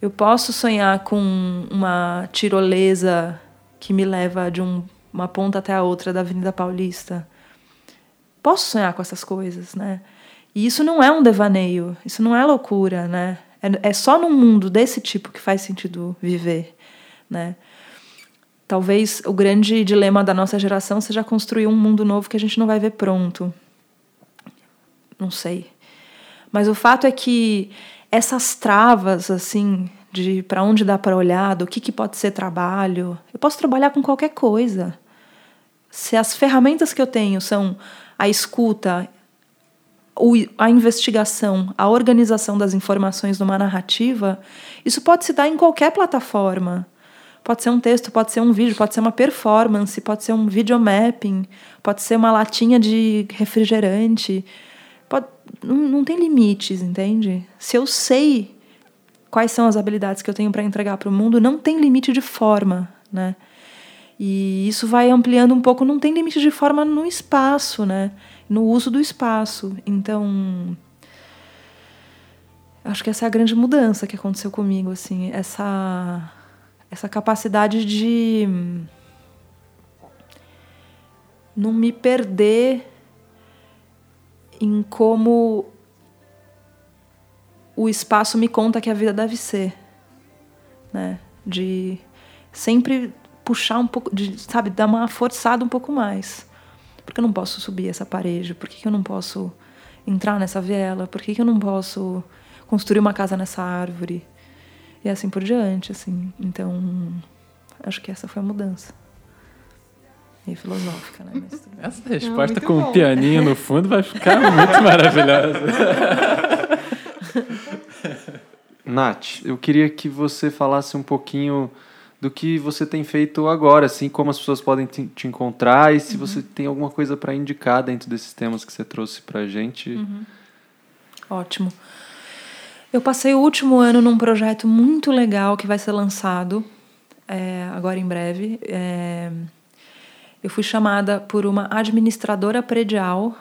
A: eu posso sonhar com uma tirolesa que me leva de um, uma ponta até a outra da Avenida Paulista. Posso sonhar com essas coisas, né? E isso não é um devaneio, isso não é loucura, né? É, é só num mundo desse tipo que faz sentido viver, né? Talvez o grande dilema da nossa geração seja construir um mundo novo que a gente não vai ver pronto. Não sei. Mas o fato é que essas travas, assim, de para onde dá para olhar, do que, que pode ser trabalho, eu posso trabalhar com qualquer coisa. Se as ferramentas que eu tenho são a escuta, a investigação, a organização das informações numa narrativa, isso pode se dar em qualquer plataforma. Pode ser um texto, pode ser um vídeo, pode ser uma performance, pode ser um videomapping, pode ser uma latinha de refrigerante, não, não tem limites, entende? Se eu sei quais são as habilidades que eu tenho para entregar para o mundo, não tem limite de forma, né? E isso vai ampliando um pouco, não tem limite de forma no espaço, né? No uso do espaço. Então, acho que essa é a grande mudança que aconteceu comigo, assim, essa essa capacidade de não me perder em como o espaço me conta que a vida deve ser, né? De sempre puxar um pouco, de, sabe, dar uma forçada um pouco mais. Por que eu não posso subir essa parede? Por que eu não posso entrar nessa viela? Por que eu não posso construir uma casa nessa árvore? E assim por diante, assim. Então, acho que essa foi a mudança meio filosófica, né? Mas...
F: Essa resposta Não, com um pianinho no fundo vai ficar muito maravilhosa. [LAUGHS]
E: Nath, eu queria que você falasse um pouquinho do que você tem feito agora, assim, como as pessoas podem te, te encontrar e se uhum. você tem alguma coisa para indicar dentro desses temas que você trouxe para a gente. Uhum.
A: Ótimo. Eu passei o último ano num projeto muito legal que vai ser lançado é, agora em breve. É, eu fui chamada por uma administradora predial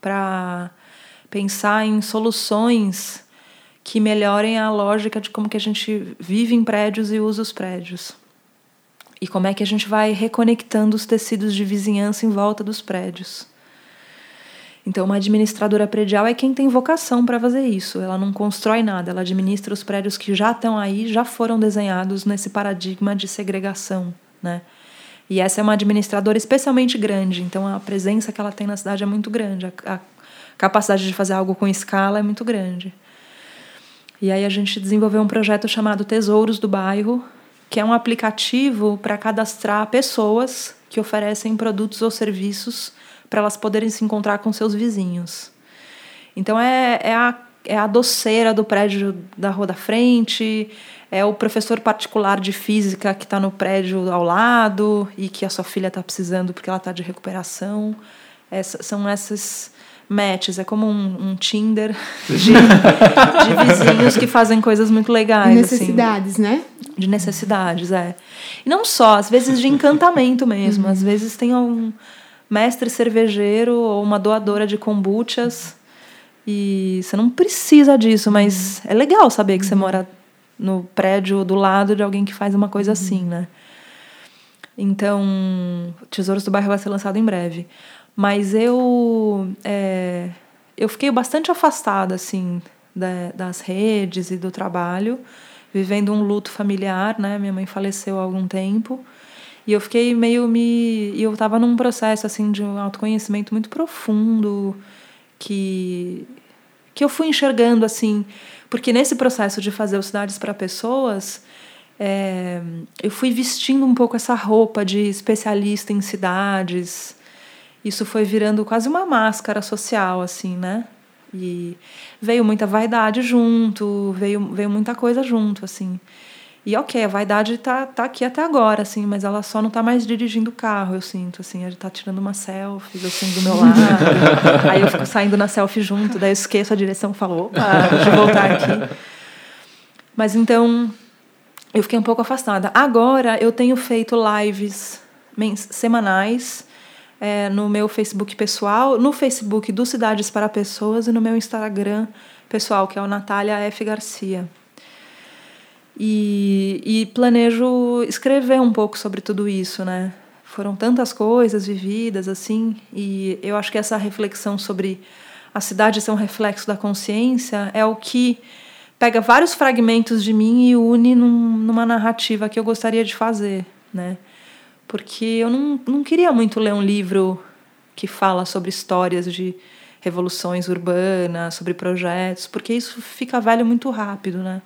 A: para pensar em soluções que melhorem a lógica de como que a gente vive em prédios e usa os prédios. E como é que a gente vai reconectando os tecidos de vizinhança em volta dos prédios. Então, uma administradora predial é quem tem vocação para fazer isso. Ela não constrói nada, ela administra os prédios que já estão aí, já foram desenhados nesse paradigma de segregação, né? E essa é uma administradora especialmente grande, então a presença que ela tem na cidade é muito grande, a, a capacidade de fazer algo com escala é muito grande. E aí a gente desenvolveu um projeto chamado Tesouros do Bairro, que é um aplicativo para cadastrar pessoas que oferecem produtos ou serviços para elas poderem se encontrar com seus vizinhos. Então é, é, a, é a doceira do prédio da rua da frente, é o professor particular de física que está no prédio ao lado e que a sua filha está precisando porque ela está de recuperação. Essa, são esses matches, é como um, um Tinder de, [LAUGHS] de, vizinhos que fazem coisas muito legais.
D: Assim. Necessidades,
A: assim.
D: né?
A: De necessidades, é. E não só, às vezes de encantamento mesmo. Uhum. Às vezes tem um mestre cervejeiro ou uma doadora de kombuchas. E você não precisa disso, mas é legal saber que você mora no prédio do lado de alguém que faz uma coisa assim, né? Então, Tesouros do Bairro vai ser lançado em breve. Mas eu é, eu fiquei bastante afastada assim da, das redes e do trabalho, vivendo um luto familiar, né? Minha mãe faleceu há algum tempo. E eu fiquei meio me. E eu estava num processo assim de um autoconhecimento muito profundo que, que eu fui enxergando assim. Porque nesse processo de fazer os Cidades para Pessoas, é, eu fui vestindo um pouco essa roupa de especialista em cidades. Isso foi virando quase uma máscara social, assim, né? E veio muita vaidade junto, veio, veio muita coisa junto, assim. E ok, a vaidade tá, tá aqui até agora, assim, mas ela só não tá mais dirigindo o carro, eu sinto, assim, ele tá tirando uma selfie, assim, do meu lado. [LAUGHS] aí eu fico saindo na selfie junto, daí eu esqueço a direção falo, opa, deixa eu voltar aqui. Mas então, eu fiquei um pouco afastada. Agora eu tenho feito lives semanais é, no meu Facebook pessoal, no Facebook do Cidades para Pessoas e no meu Instagram pessoal, que é o Natália F. Garcia. E, e planejo escrever um pouco sobre tudo isso, né? Foram tantas coisas vividas assim, e eu acho que essa reflexão sobre a cidade ser um reflexo da consciência é o que pega vários fragmentos de mim e une num, numa narrativa que eu gostaria de fazer, né? Porque eu não, não queria muito ler um livro que fala sobre histórias de revoluções urbanas, sobre projetos, porque isso fica velho muito rápido, né?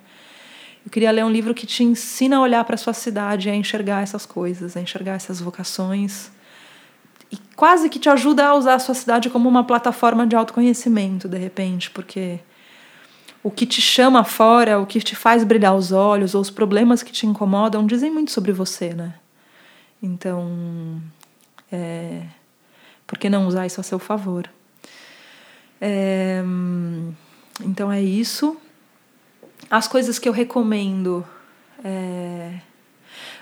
A: Eu queria ler um livro que te ensina a olhar para a sua cidade, a enxergar essas coisas, a enxergar essas vocações. E quase que te ajuda a usar a sua cidade como uma plataforma de autoconhecimento, de repente, porque o que te chama fora, o que te faz brilhar os olhos, ou os problemas que te incomodam, dizem muito sobre você, né? Então, é, por que não usar isso a seu favor? É, então é isso as coisas que eu recomendo. É...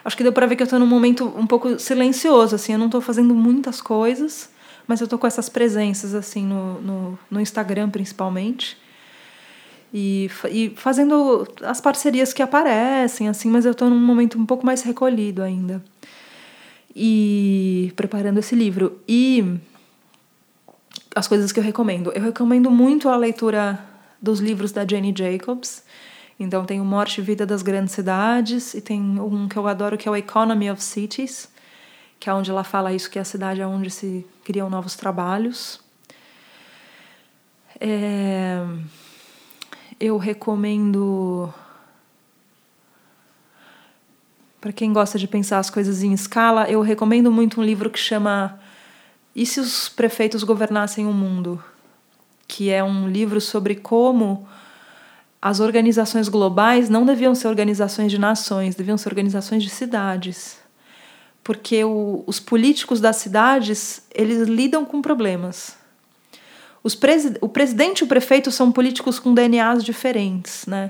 A: Acho que deu para ver que eu estou num momento um pouco silencioso, assim. Eu não estou fazendo muitas coisas, mas eu estou com essas presenças, assim, no, no, no Instagram, principalmente. E, e, fazendo as parcerias que aparecem, assim, mas eu estou num momento um pouco mais recolhido ainda. E preparando esse livro. E as coisas que eu recomendo. Eu recomendo muito a leitura dos livros da Jenny Jacobs. Então tem o Morte e Vida das Grandes Cidades e tem um que eu adoro que é o Economy of Cities, que é onde ela fala isso que é a cidade é onde se criam novos trabalhos. É, eu recomendo para quem gosta de pensar as coisas em escala, eu recomendo muito um livro que chama E se os prefeitos governassem o mundo, que é um livro sobre como as organizações globais não deviam ser organizações de nações, deviam ser organizações de cidades. Porque o, os políticos das cidades, eles lidam com problemas. Presi o presidente e o prefeito são políticos com DNAs diferentes, né?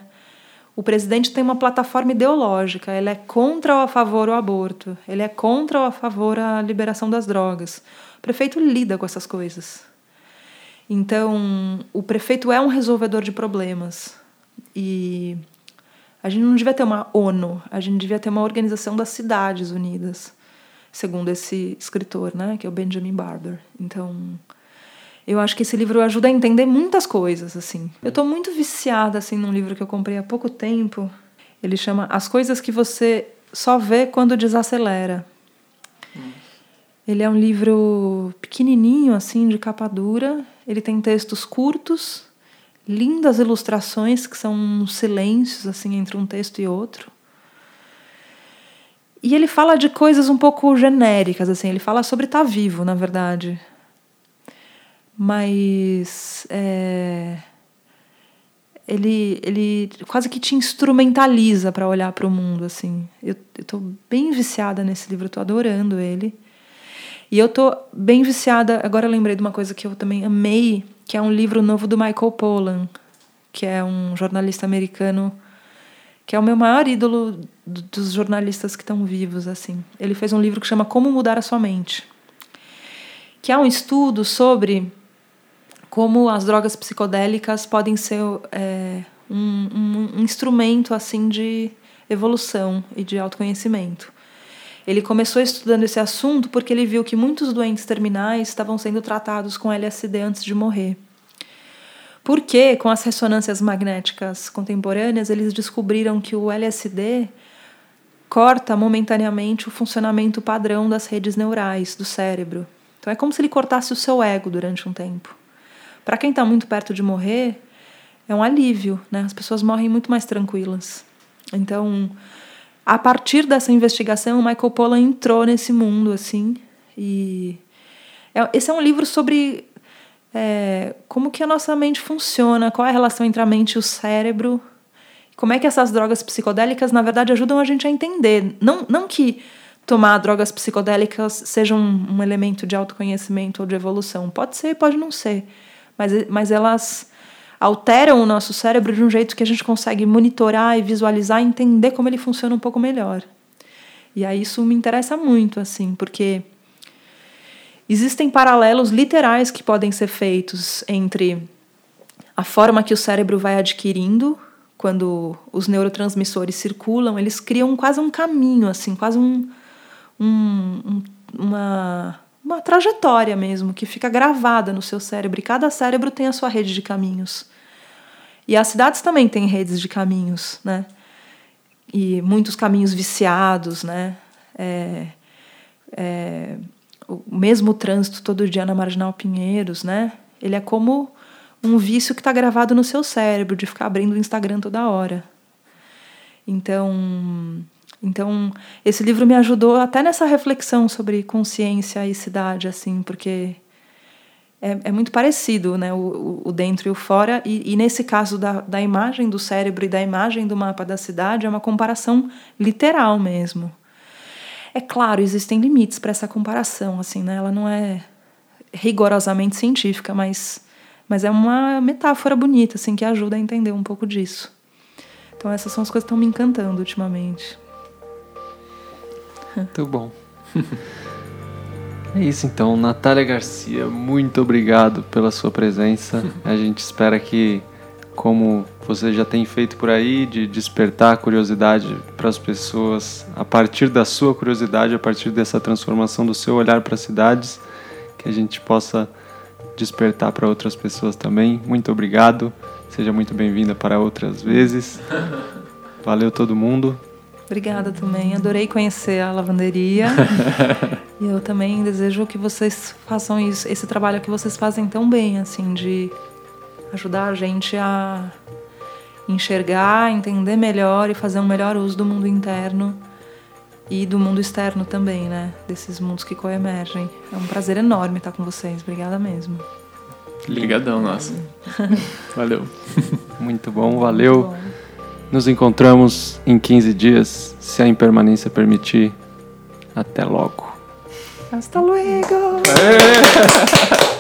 A: o presidente tem uma plataforma ideológica, ele é contra ou a favor o aborto, ele é contra ou a favor a liberação das drogas. O prefeito lida com essas coisas. Então, o prefeito é um resolvedor de problemas. E a gente não devia ter uma ONU, a gente devia ter uma organização das cidades unidas, segundo esse escritor, né, que é o Benjamin Barber. Então, eu acho que esse livro ajuda a entender muitas coisas, assim. Eu estou muito viciada assim num livro que eu comprei há pouco tempo. Ele chama As coisas que você só vê quando desacelera. Ele é um livro pequenininho assim, de capa dura. Ele tem textos curtos lindas ilustrações que são silêncios assim entre um texto e outro. E ele fala de coisas um pouco genéricas assim, ele fala sobre estar tá vivo, na verdade. Mas é, ele, ele quase que te instrumentaliza para olhar para o mundo assim. Eu estou bem viciada nesse livro, estou adorando ele. E eu tô bem viciada. Agora eu lembrei de uma coisa que eu também amei que é um livro novo do Michael Pollan, que é um jornalista americano que é o meu maior ídolo dos jornalistas que estão vivos assim. Ele fez um livro que chama Como mudar a sua mente, que é um estudo sobre como as drogas psicodélicas podem ser é, um, um, um instrumento assim de evolução e de autoconhecimento. Ele começou estudando esse assunto porque ele viu que muitos doentes terminais estavam sendo tratados com LSD antes de morrer. Porque, com as ressonâncias magnéticas contemporâneas, eles descobriram que o LSD corta momentaneamente o funcionamento padrão das redes neurais do cérebro. Então é como se ele cortasse o seu ego durante um tempo. Para quem está muito perto de morrer, é um alívio, né? As pessoas morrem muito mais tranquilas. Então, a partir dessa investigação, o Michael Pollan entrou nesse mundo, assim, e é, esse é um livro sobre é, como que a nossa mente funciona, qual é a relação entre a mente e o cérebro, como é que essas drogas psicodélicas, na verdade, ajudam a gente a entender. Não, não que tomar drogas psicodélicas seja um, um elemento de autoconhecimento ou de evolução. Pode ser, pode não ser. Mas, mas elas alteram o nosso cérebro de um jeito que a gente consegue monitorar e visualizar e entender como ele funciona um pouco melhor. E aí isso me interessa muito, assim, porque existem paralelos literais que podem ser feitos entre a forma que o cérebro vai adquirindo quando os neurotransmissores circulam, eles criam quase um caminho, assim, quase um, um, uma uma trajetória mesmo, que fica gravada no seu cérebro. E cada cérebro tem a sua rede de caminhos. E as cidades também têm redes de caminhos, né? E muitos caminhos viciados, né? É, é, o mesmo trânsito todo dia na Marginal Pinheiros, né? Ele é como um vício que está gravado no seu cérebro, de ficar abrindo o Instagram toda hora. Então, então, esse livro me ajudou até nessa reflexão sobre consciência e cidade, assim, porque é, é muito parecido, né, o, o, dentro e o fora, e, e, nesse caso da, da imagem do cérebro e da imagem do mapa da cidade, é uma comparação literal mesmo. É claro, existem limites para essa comparação, assim, né, ela não é rigorosamente científica, mas, mas é uma metáfora bonita, assim, que ajuda a entender um pouco disso. Então, essas são as coisas que estão me encantando ultimamente.
E: Muito bom. É isso então, Natália Garcia, muito obrigado pela sua presença. A gente espera que, como você já tem feito por aí, de despertar a curiosidade para as pessoas, a partir da sua curiosidade, a partir dessa transformação do seu olhar para as cidades, que a gente possa despertar para outras pessoas também. Muito obrigado. Seja muito bem-vinda para outras vezes. Valeu todo mundo.
A: Obrigada também. Adorei conhecer a lavanderia. [LAUGHS] e eu também desejo que vocês façam isso, esse trabalho que vocês fazem tão bem, assim, de ajudar a gente a enxergar, entender melhor e fazer um melhor uso do mundo interno e do mundo externo também, né? Desses mundos que coemergem. É um prazer enorme estar com vocês. Obrigada mesmo.
F: Obrigadão, nossa. valeu.
E: Muito bom, valeu. Muito bom. Nos encontramos em 15 dias, se a impermanência permitir. Até logo.
A: Hasta luego! [LAUGHS]